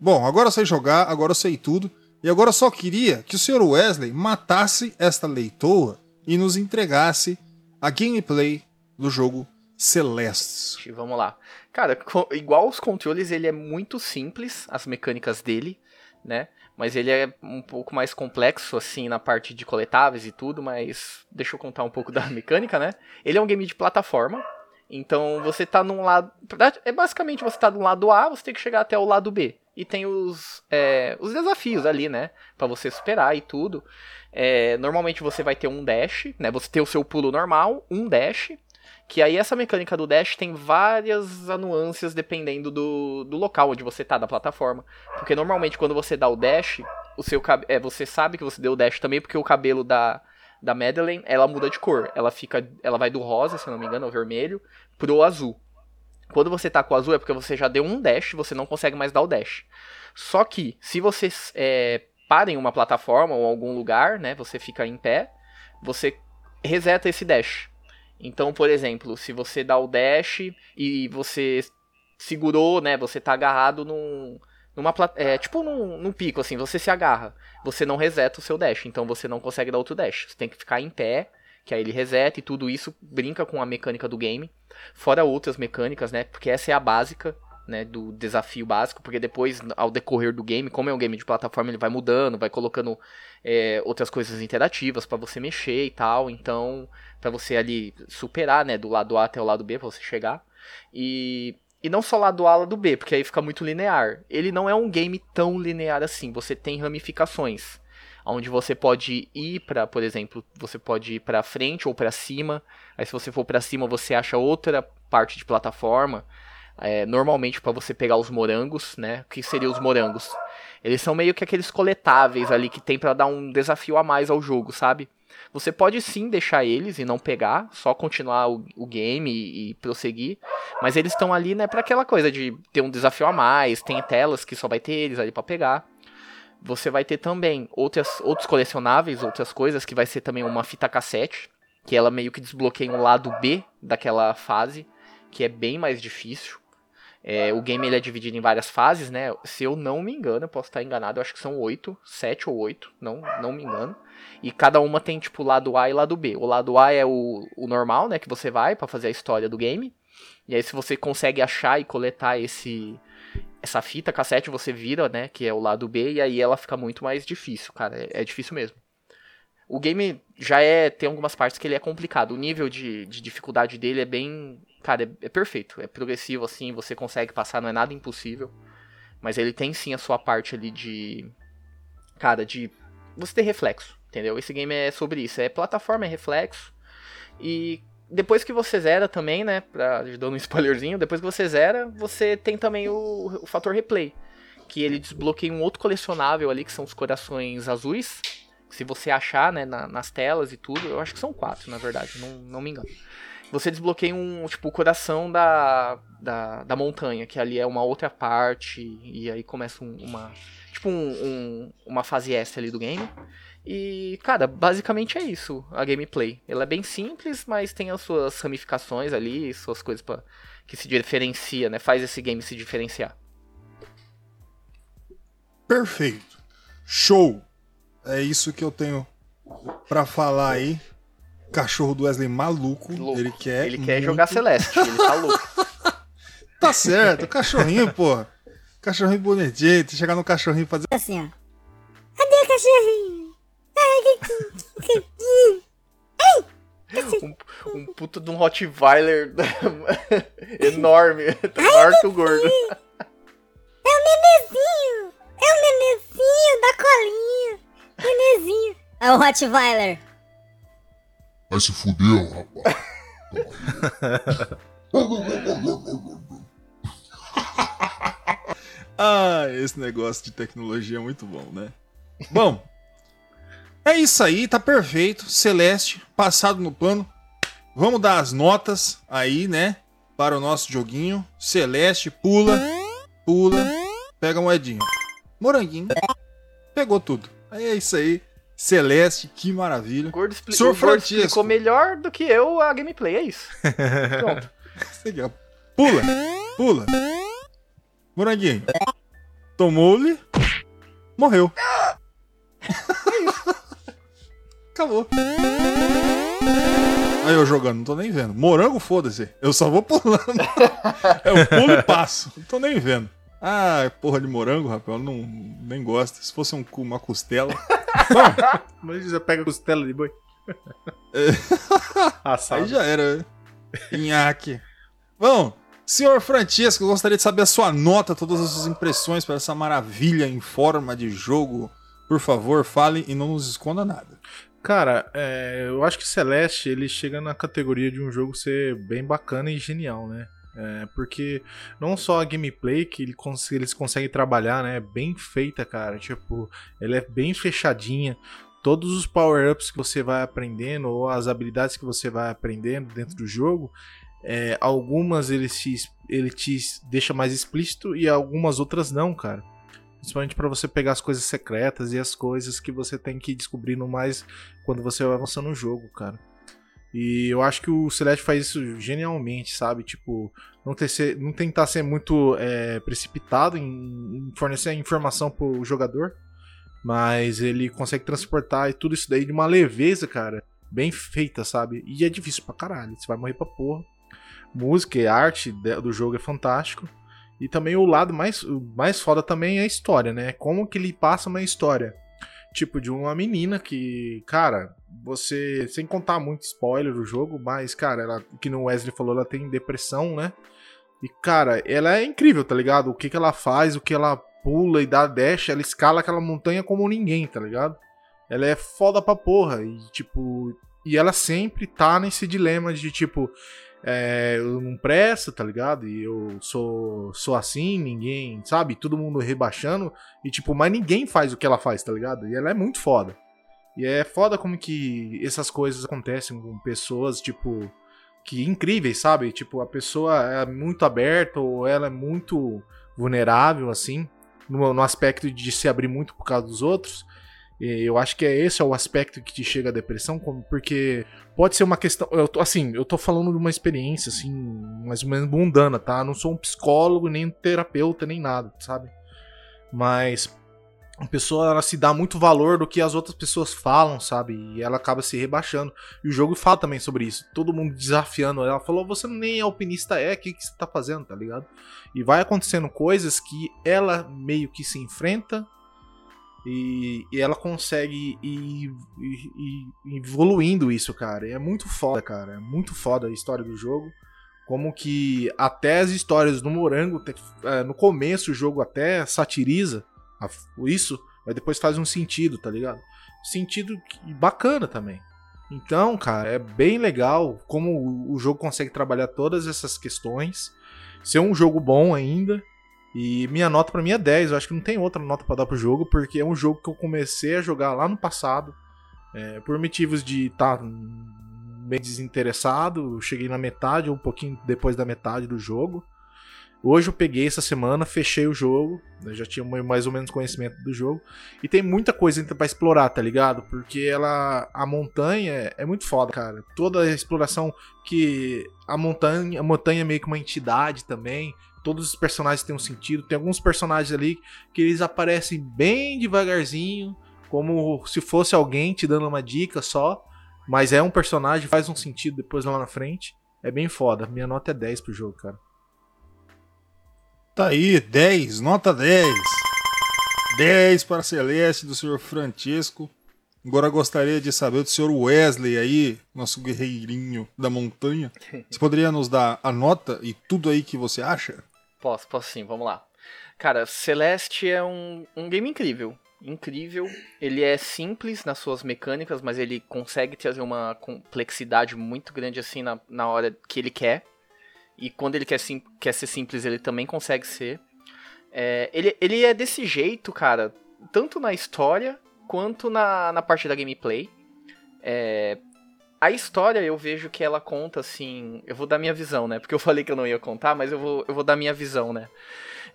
bom, agora eu sei jogar, agora eu sei tudo. E agora eu só queria que o Sr. Wesley matasse esta leitoa e nos entregasse a gameplay do jogo Celeste. Vamos lá. Cara, igual os controles, ele é muito simples, as mecânicas dele, né? Mas ele é um pouco mais complexo, assim, na parte de coletáveis e tudo, mas deixa eu contar um pouco da mecânica, né? Ele é um game de plataforma, então você tá num lado. É basicamente você tá do lado A, você tem que chegar até o lado B. E tem os, é, os desafios ali, né? Pra você superar e tudo. É, normalmente você vai ter um dash, né? Você tem o seu pulo normal, um dash. Que aí essa mecânica do dash tem várias nuances dependendo do, do local onde você tá da plataforma. Porque normalmente quando você dá o dash, o seu é, você sabe que você deu o dash também porque o cabelo da, da Madeleine, ela muda de cor. Ela fica, ela vai do rosa, se não me engano, ao vermelho, pro azul. Quando você tá com o azul é porque você já deu um dash, você não consegue mais dar o dash. Só que se você é, para em uma plataforma ou algum lugar, né, você fica em pé, você reseta esse dash. Então, por exemplo, se você dá o dash e você segurou, né, você tá agarrado num, numa é, tipo num, num pico assim, você se agarra, você não reseta o seu dash, então você não consegue dar outro dash. Você tem que ficar em pé, que aí ele reseta e tudo isso brinca com a mecânica do game, fora outras mecânicas, né? Porque essa é a básica, né, do desafio básico, porque depois ao decorrer do game, como é um game de plataforma, ele vai mudando, vai colocando é, outras coisas interativas pra você mexer e tal, então pra você ali superar, né, do lado A até o lado B pra você chegar. E e não só lado A, lado B, porque aí fica muito linear. Ele não é um game tão linear assim. Você tem ramificações, onde você pode ir para, por exemplo, você pode ir para frente ou para cima. Aí se você for para cima, você acha outra parte de plataforma. É, normalmente para você pegar os morangos, né? O que seriam os morangos? Eles são meio que aqueles coletáveis ali que tem para dar um desafio a mais ao jogo, sabe? Você pode sim deixar eles e não pegar, só continuar o, o game e, e prosseguir. Mas eles estão ali, né, para aquela coisa de ter um desafio a mais, tem telas que só vai ter eles ali para pegar. Você vai ter também outras, outros colecionáveis, outras coisas, que vai ser também uma fita cassete, que ela meio que desbloqueia um lado B daquela fase, que é bem mais difícil. É, o game ele é dividido em várias fases, né? Se eu não me engano, eu posso estar enganado, eu acho que são oito, sete ou oito, não, não me engano. E cada uma tem tipo lado A e lado B. O lado A é o, o normal, né? Que você vai para fazer a história do game. E aí se você consegue achar e coletar esse essa fita cassete, você vira, né? Que é o lado B. E aí ela fica muito mais difícil, cara. É, é difícil mesmo. O game já é. Tem algumas partes que ele é complicado. O nível de, de dificuldade dele é bem. Cara, é, é perfeito. É progressivo assim. Você consegue passar, não é nada impossível. Mas ele tem sim a sua parte ali de. Cara, de. Você ter reflexo. Entendeu? Esse game é sobre isso. É plataforma, é reflexo. E depois que você zera também, né? Pra, dando um spoilerzinho, depois que você zera, você tem também o, o fator replay. Que ele desbloqueia um outro colecionável ali, que são os corações azuis. Se você achar, né, na- nas telas e tudo, eu acho que são quatro, na verdade, não, não me engano. Você desbloqueia um, tipo, o coração da, da, da montanha, que ali é uma outra parte, e aí começa um- uma, tipo, um, um- uma fase extra ali do game. E, cara, basicamente é isso, a gameplay. Ela é bem simples, mas tem as suas ramificações ali, suas coisas pra, que se diferencia, né? Faz esse game se diferenciar. Perfeito. Show. É isso que eu tenho pra falar aí. Cachorro do Wesley maluco. Louco. Ele quer. Ele quer muito- jogar Celeste, ele tá louco. Tá certo, cachorrinho, porra. Cachorrinho bonitinho. Chegar no cachorrinho e fazer. Assim, ó. Cadê o cachorrinho? Um, um puto de um Rottweiler enorme, maior que o gordo. É o nenezinho! É o nenezinho da colinha! Nenezinho! É o Rottweiler! Vai se fuder, rapaz. Ah, esse negócio de tecnologia é muito bom, né? Bom, é isso aí, tá perfeito. Celeste, passado no plano. Vamos dar as notas aí, né? Para o nosso joguinho. Celeste, pula, pula, pega a moedinha. Moranguinho, pegou tudo. Aí é isso aí. Celeste, que maravilha. O gordo, expli Francisco. explicou melhor do que eu a gameplay, é isso. Pronto. Isso. Pula, pula. Moranguinho. Tomou-lhe. Morreu. Acabou. Aí eu jogando, não tô nem vendo. Morango, foda-se. Eu só vou pulando. Eu pulo e passo. Não tô nem vendo. Ah, porra de morango, rapaz. Eu não, nem gosto. Se fosse um, uma costela. Mas você pega costela de boi. Assado. Aí já era. né? Nhaque. Bom, senhor Francisco, eu gostaria de saber a sua nota, todas as suas impressões para essa maravilha em forma de jogo. Por favor, fale e não nos esconda nada. Cara, é, eu acho que Celeste ele chega na categoria de um jogo ser bem bacana e genial, né? É, porque não só a gameplay que ele cons- eles conseguem trabalhar, né? É bem feita, cara. Tipo, ela é bem fechadinha. Todos os power-ups que você vai aprendendo, ou as habilidades que você vai aprendendo dentro do jogo, é, algumas ele te, ele te deixa mais explícito e algumas outras não, cara. Principalmente pra você pegar as coisas secretas e as coisas que você tem que ir descobrindo mais quando você vai avançando no jogo, cara. E eu acho que o Celeste faz isso genialmente, sabe? Tipo, não, ter ser, não tentar ser muito é, precipitado em, fornecer informação pro jogador, mas ele consegue transportar e tudo isso daí de uma leveza, cara, bem feita, sabe? E é difícil pra caralho, você vai morrer pra porra. Música e arte do jogo é fantástico. E também o lado mais, mais foda também é a história, né? Como que ele passa uma história. Tipo, de uma menina que, cara, você. Sem contar muito spoiler do jogo, mas, cara, ela, que no Wesley falou, ela tem depressão, né? E, cara, ela é incrível, tá ligado? O que, que ela faz, o que ela pula e dá dash, ela escala aquela montanha como ninguém, tá ligado? Ela é foda pra porra. E, tipo. E ela sempre tá nesse dilema de, tipo. É, eu não presto, tá ligado? E eu sou, sou assim, ninguém, sabe? Todo mundo rebaixando. E, tipo, mas ninguém faz o que ela faz, tá ligado? E ela é muito foda. E é foda como que essas coisas acontecem com pessoas, tipo, que incríveis, sabe? Tipo, a pessoa é muito aberta ou ela é muito vulnerável, assim, no, no aspecto de se abrir muito por causa dos outros. Eu acho que é esse é o aspecto que te chega a depressão, porque pode ser uma questão. Eu tô, assim, eu tô falando de uma experiência, assim, mais ou menos mundana, tá? Eu não sou um psicólogo, nem um terapeuta, nem nada, sabe? Mas a pessoa ela se dá muito valor do que as outras pessoas falam, sabe? E ela acaba se rebaixando. E o jogo fala também sobre isso. Todo mundo desafiando ela. Falou, você nem alpinista é, o que, que você tá fazendo, tá ligado? E vai acontecendo coisas que ela meio que se enfrenta e, e ela consegue ir, ir- ir evoluindo isso, cara. E é muito foda, cara. É muito foda a história do jogo. Como que até as histórias do Morango, é, no começo o jogo até satiriza isso, mas depois faz um sentido, tá ligado? Sentido bacana também. Então, cara, é bem legal como o jogo consegue trabalhar todas essas questões. Ser um jogo bom ainda. E minha nota pra mim é 10. Eu acho que não tem outra nota pra dar pro jogo, porque é um jogo que eu comecei a jogar lá no passado. é, por motivos de estar bem desinteressado. Eu cheguei na metade, um pouquinho depois da metade do jogo. Hoje eu peguei essa semana, fechei o jogo, eu já tinha mais ou menos conhecimento do jogo. E tem muita coisa pra explorar, tá ligado? Porque ela. A montanha é muito foda, cara. Toda a exploração que. A montanha, a montanha é meio que uma entidade também. Todos os personagens têm um sentido. Tem alguns personagens ali que eles aparecem bem devagarzinho, como se fosse alguém te dando uma dica só. Mas é um personagem, faz um sentido depois lá na frente. É bem foda. Minha nota é 10 pro jogo, cara. Tá aí, 10, nota 10. 10 para Celeste do senhor Francesco. Agora gostaria de saber do senhor Wesley aí, nosso guerreirinho da montanha. Você poderia nos dar a nota e tudo aí que você acha? Posso, posso sim, vamos lá. Cara, Celeste é um, um game incrível. Incrível. Ele é simples nas suas mecânicas, mas ele consegue trazer uma complexidade muito grande assim na, na hora que ele quer. E quando ele quer, sim, quer ser simples, ele também consegue ser. É, ele, ele é desse jeito, cara, tanto na história quanto na, na parte da gameplay. É, a história eu vejo que ela conta assim. Eu vou dar minha visão, né? Porque eu falei que eu não ia contar, mas eu vou, eu vou dar minha visão, né?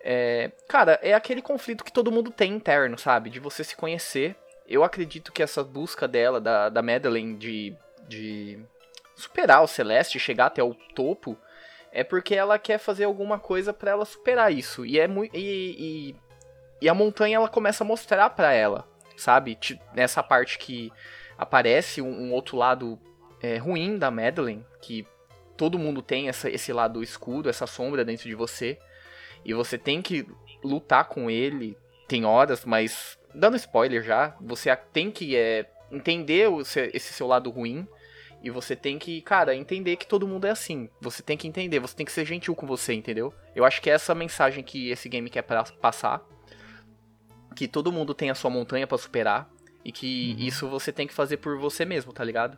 É, cara, é aquele conflito que todo mundo tem interno, sabe? De você se conhecer. Eu acredito que essa busca dela, da, da Madeline, de, de superar o Celeste, chegar até o topo, é porque ela quer fazer alguma coisa para ela superar isso. E é muito. E, e, e, a montanha ela começa a mostrar para ela, sabe? Nessa parte que aparece um, um outro lado é, ruim da Madeline, que todo mundo tem essa, esse lado escuro, essa sombra dentro de você. E você tem que lutar com ele. Tem horas, mas. Dando spoiler já, você tem que é, entender o, esse seu lado ruim e você tem que, cara, entender que todo mundo é assim. Você tem que entender, você tem que ser gentil com você, entendeu? Eu acho que é essa mensagem que esse game quer passar. Que todo mundo tem a sua montanha para superar. E que uhum. isso você tem que fazer por você mesmo, tá ligado?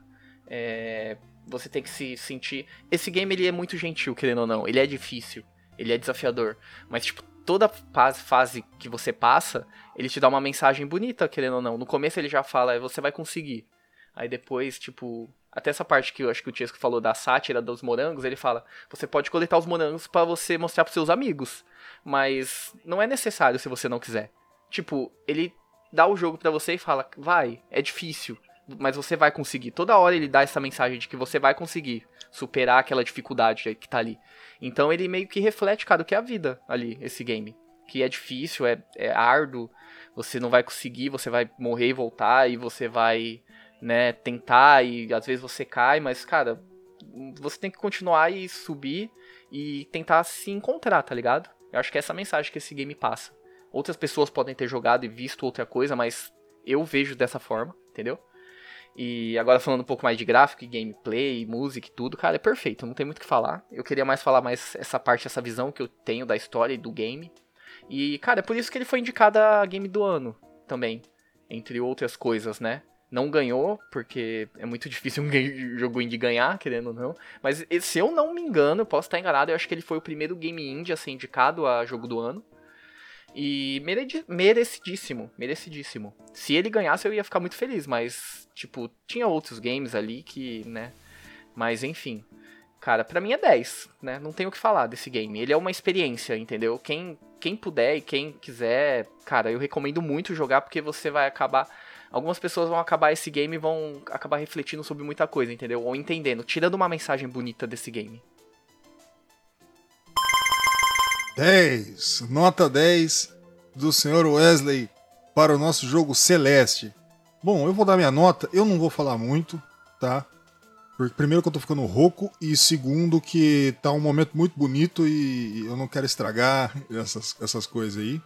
É, você tem que se sentir. Esse game ele é muito gentil, querendo ou não. Ele é difícil, ele é desafiador. Mas, tipo, toda fase que você passa, ele te dá uma mensagem bonita, querendo ou não. No começo ele já fala, você vai conseguir. Aí depois, tipo, até essa parte que eu acho que o Tiesco falou da sátira dos morangos, ele fala: você pode coletar os morangos para você mostrar pros seus amigos, mas não é necessário se você não quiser. Tipo, ele dá o jogo para você e fala: vai, é difícil, mas você vai conseguir. Toda hora ele dá essa mensagem de que você vai conseguir superar aquela dificuldade que tá ali. Então ele meio que reflete, cara, o que é a vida ali, esse game. Que é difícil, é, é árduo, você não vai conseguir, você vai morrer e voltar, e você vai né, tentar e às vezes você cai, mas cara, você tem que continuar e subir e tentar se encontrar, tá ligado? Eu acho que é essa mensagem que esse game passa. Outras pessoas podem ter jogado e visto outra coisa, mas eu vejo dessa forma, entendeu? E agora falando um pouco mais de gráfico, gameplay, música e tudo, cara, é perfeito, não tem muito o que falar. Eu queria mais falar mais essa parte, essa visão que eu tenho da história e do game. E, cara, é por isso que ele foi indicado a game do ano também, entre outras coisas, né? Não ganhou, porque é muito difícil um jogo indie ganhar, querendo ou não. Mas se eu não me engano, eu posso estar enganado, eu acho que ele foi o primeiro game indie a ser indicado a jogo do ano. E merecidíssimo, merecidíssimo. Se ele ganhasse, eu ia ficar muito feliz, mas, tipo, tinha outros games ali que, né. Mas enfim. Cara, pra mim é 10, né? Não tenho o que falar desse game. Ele é uma experiência, entendeu? Quem, quem puder e quem quiser, cara, eu recomendo muito jogar porque você vai acabar algumas pessoas vão acabar esse game e vão acabar refletindo sobre muita coisa, entendeu? Ou entendendo, tirando uma mensagem bonita desse game. 10, nota 10 do senhor Wesley para o nosso jogo Celeste. Bom, eu vou dar minha nota, eu não vou falar muito, tá? Porque primeiro que eu tô ficando rouco e segundo que tá um momento muito bonito e eu não quero estragar essas, essas coisas aí.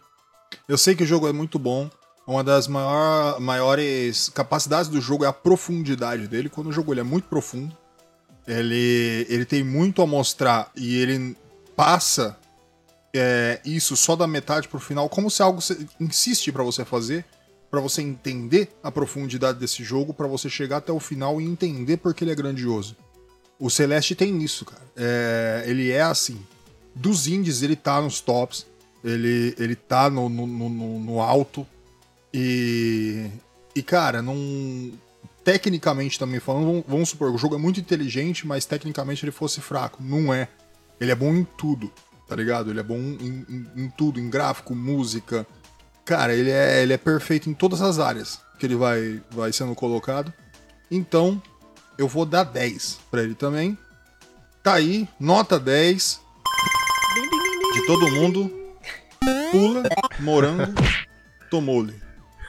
Eu sei que o jogo é muito bom, uma das maior, maiores capacidades do jogo é a profundidade dele. Quando o jogo ele é muito profundo, ele, ele tem muito a mostrar e ele passa é, isso só da metade pro final, como se algo insiste para você fazer, para você entender a profundidade desse jogo, para você chegar até o final e entender porque ele é grandioso. O Celeste tem isso, cara. É, ele é assim. Dos indies, ele tá nos tops, ele, ele tá no, no, no, no alto, e. E, cara, não. tecnicamente também falando, vamos, supor, o jogo é muito inteligente, mas tecnicamente ele fosse fraco. Não é. Ele é bom em tudo, tá ligado? Ele é bom em, em- em tudo, em gráfico, música. Cara, ele é, ele é perfeito em todas as áreas que ele vai, vai sendo colocado. Então, eu vou dar 10 pra ele também. Tá aí, nota 10 de todo mundo. Pula, morango, tomou-lhe.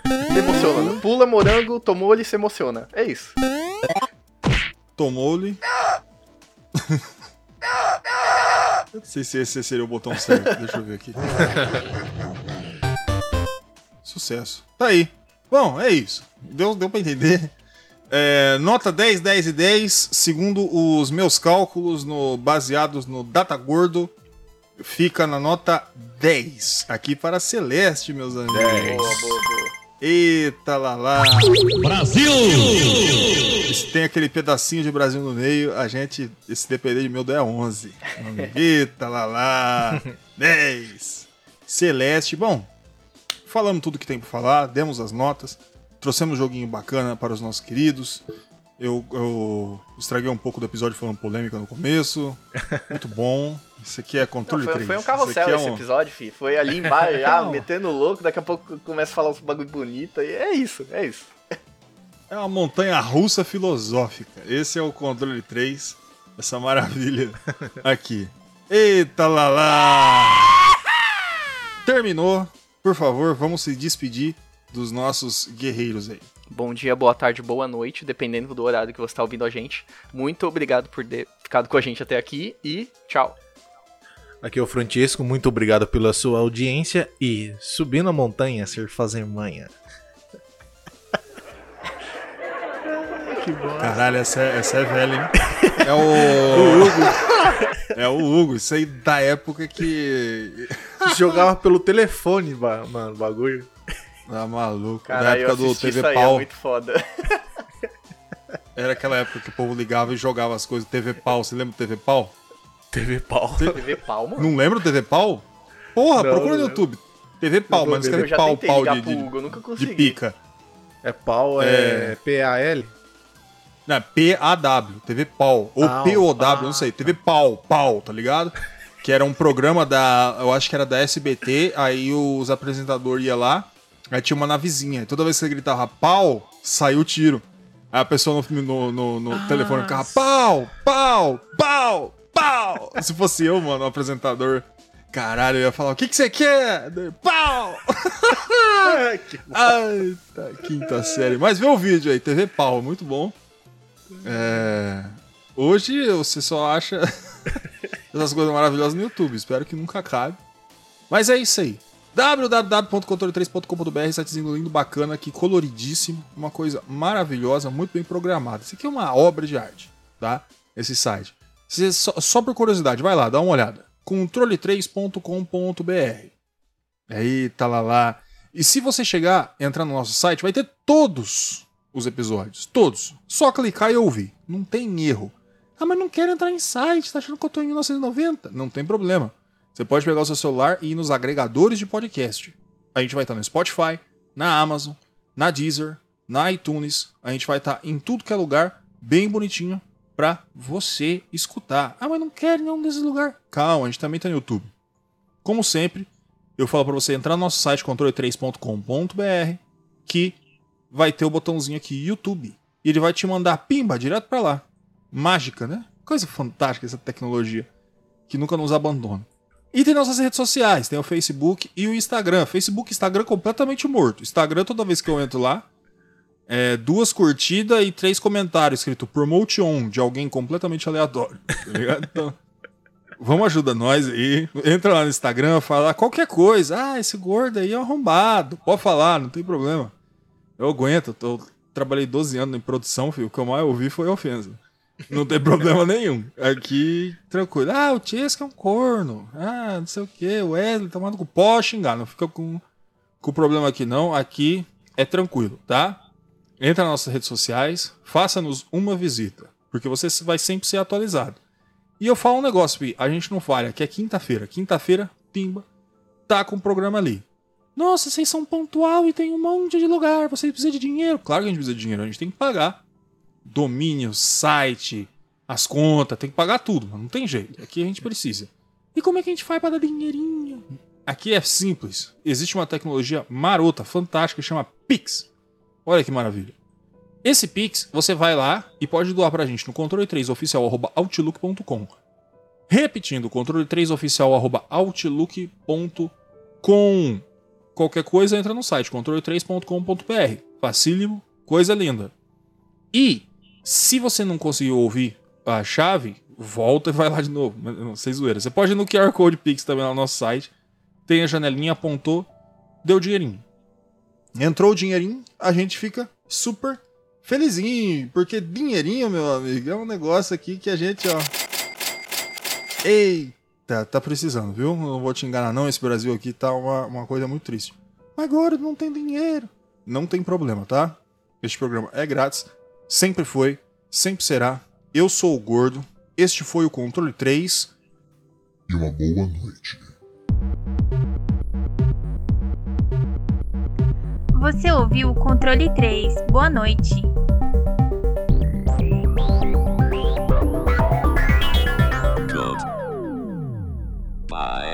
Se emociona. né? Pula morango, tomou ele e se emociona. É isso. Tomou-lhe. Eu não sei se esse seria o botão certo. Deixa eu ver aqui. Sucesso. Tá aí. Bom, é isso. Deu, deu pra entender. É, nota 10, 10 e 10. Segundo os meus cálculos, no, baseados no Data Gordo, fica na nota 10. Aqui para Celeste, meus amigos. Boa, boa, boa. Eita lá lá. Tem aquele pedacinho de Brasil no meio, a gente, esse depender de meu, é 11. Eita lá lá. 10. Celeste. Bom, falamos tudo que tem pra falar, demos as notas, trouxemos um joguinho bacana para os nossos queridos. Eu, eu estraguei um pouco do episódio falando polêmica no começo. Muito bom. Isso aqui é Não, controle foi, 3. foi um carrossel é esse um- episódio, fi. Foi ali embaixo já, Não. metendo louco, daqui a pouco começa a falar uns bagulho bonito. E é isso, é isso. É uma montanha russa filosófica. Esse é o controle 3. Essa maravilha aqui. Eita lá lá! Terminou. Por favor, vamos se despedir dos nossos guerreiros aí. Bom dia, boa tarde, boa noite, dependendo do horário que você está ouvindo a gente. Muito obrigado por ter ficado com a gente até aqui e tchau. Aqui é o Francisco, muito obrigado pela sua audiência e subindo a montanha, ser fazer manha. Que bom. Caralho, essa é, essa é velha, hein? É o. Hugo. É o Hugo. Isso aí da época que. Jogava pelo telefone, mano, o bagulho. Tá maluco. Cara, da eu época do TV isso aí, é muito foda. Era aquela época que o povo ligava e jogava as coisas. TV Pau. Você lembra do TV Pau? TV pau. TV pau, mano. Não lembra do TV Pau? Porra, Não, procura não no YouTube. TV Pau, mas escreve Eu já pau, pau de, de, Hugo, eu nunca de consegui. pica. É pau, é, É. P-A-L? Não, P-A-W, TV Pau. Ou Ah, P-O-W, ah, não sei. TV Pau, Pau, tá ligado? Que era um programa da. Eu acho que era da SBT, aí os apresentadores iam lá, aí tinha uma navezinha. E toda vez que você gritava pau, saiu o tiro. Aí a pessoa no, no, no- no telefone ficava pau, pau, pau, pau. Se fosse eu, mano, o apresentador. Caralho, eu ia falar, o que, que você quer? Pau! Ai, tá, quinta série. Mas vê o vídeo aí, TV Pau, muito bom. É, Hoje você só acha essas coisas maravilhosas no YouTube. Espero que nunca acabe. Mas é isso aí. www.controle3.com.br, sitezinho lindo, bacana aqui, coloridíssimo, uma coisa maravilhosa, muito bem programada. Isso aqui é uma obra de arte, tá? Esse site. Você, só, só por curiosidade, vai lá, dá uma olhada. controle3.com.br. Aí, tá lá lá. E se você chegar, entrar no nosso site, vai ter todos os episódios. Todos. Só clicar e ouvir. Não tem erro. Ah, mas não quero entrar em site, tá achando que eu tô em 1990? Não tem problema. Você pode pegar o seu celular e ir nos agregadores de podcast. A gente vai estar no Spotify, na Amazon, na Deezer, na iTunes. A gente vai estar em tudo que é lugar, bem bonitinho, pra você escutar. Ah, mas não quero nenhum desses lugares. Calma, a gente também tá no YouTube. Como sempre, eu falo pra você entrar no nosso site controle3.com.br que vai ter o botãozinho aqui YouTube. E ele vai te mandar pimba direto pra lá. Mágica, né? Coisa fantástica essa tecnologia que nunca nos abandona. E tem nossas redes sociais, tem o Facebook e o Instagram. Facebook e Instagram completamente morto. Instagram, toda vez que eu entro lá, é duas curtidas e três comentários escrito Promote On, de alguém completamente aleatório. Tá ligado? Então, vamos ajudar nós aí. Entra lá no Instagram, fala qualquer coisa. Ah, esse gordo aí é arrombado. Pode falar, não tem problema. Eu aguento, eu trabalhei 12 anos em produção, filho. O que eu mais ouvi foi ofensa. Não tem problema nenhum. Aqui, tranquilo. Ah, o Chesca é um corno. Ah, não sei o que. O Wesley tomando com pode xingar. Não fica com, com problema aqui, não. Aqui é tranquilo, tá? Entra nas nossas redes sociais, faça-nos uma visita. Porque você vai sempre ser atualizado. E eu falo um negócio, Pi, a gente não falha, que é quinta-feira. Quinta-feira, pimba, tá com o programa ali. Nossa, vocês são pontual e tem um monte de lugar, vocês precisam de dinheiro. Claro que a gente precisa de dinheiro, a gente tem que pagar domínio, site, as contas, tem que pagar tudo, mas não tem jeito. Aqui a gente precisa. E como é que a gente faz para dar dinheirinho? Aqui é simples. Existe uma tecnologia marota, fantástica, que chama Pix. Olha que maravilha. Esse Pix, você vai lá e pode doar pra gente no controle3oficial.outlook.com. Repetindo, controle3oficial.outlook.com. Qualquer coisa entra no site controle3.com.br. Facílimo, coisa linda. E se você não conseguiu ouvir a chave, volta e vai lá de novo. Não sei zoeira. Você pode ir no QR Code Pix também lá no nosso site. Tem a janelinha, apontou, deu dinheirinho. Entrou o dinheirinho, a gente fica super felizinho, porque dinheirinho, meu amigo, é um negócio aqui que a gente, ó. Eita, tá precisando, viu? Não vou te enganar, não. Esse Brasil aqui tá uma, uma coisa muito triste. Agora não tem dinheiro. Não tem problema, tá? Este programa é grátis, sempre foi, sempre será. Eu sou o Gordo, este foi o Controle 3. E uma boa noite. Você ouviu o Controle 3. Boa noite. Bye.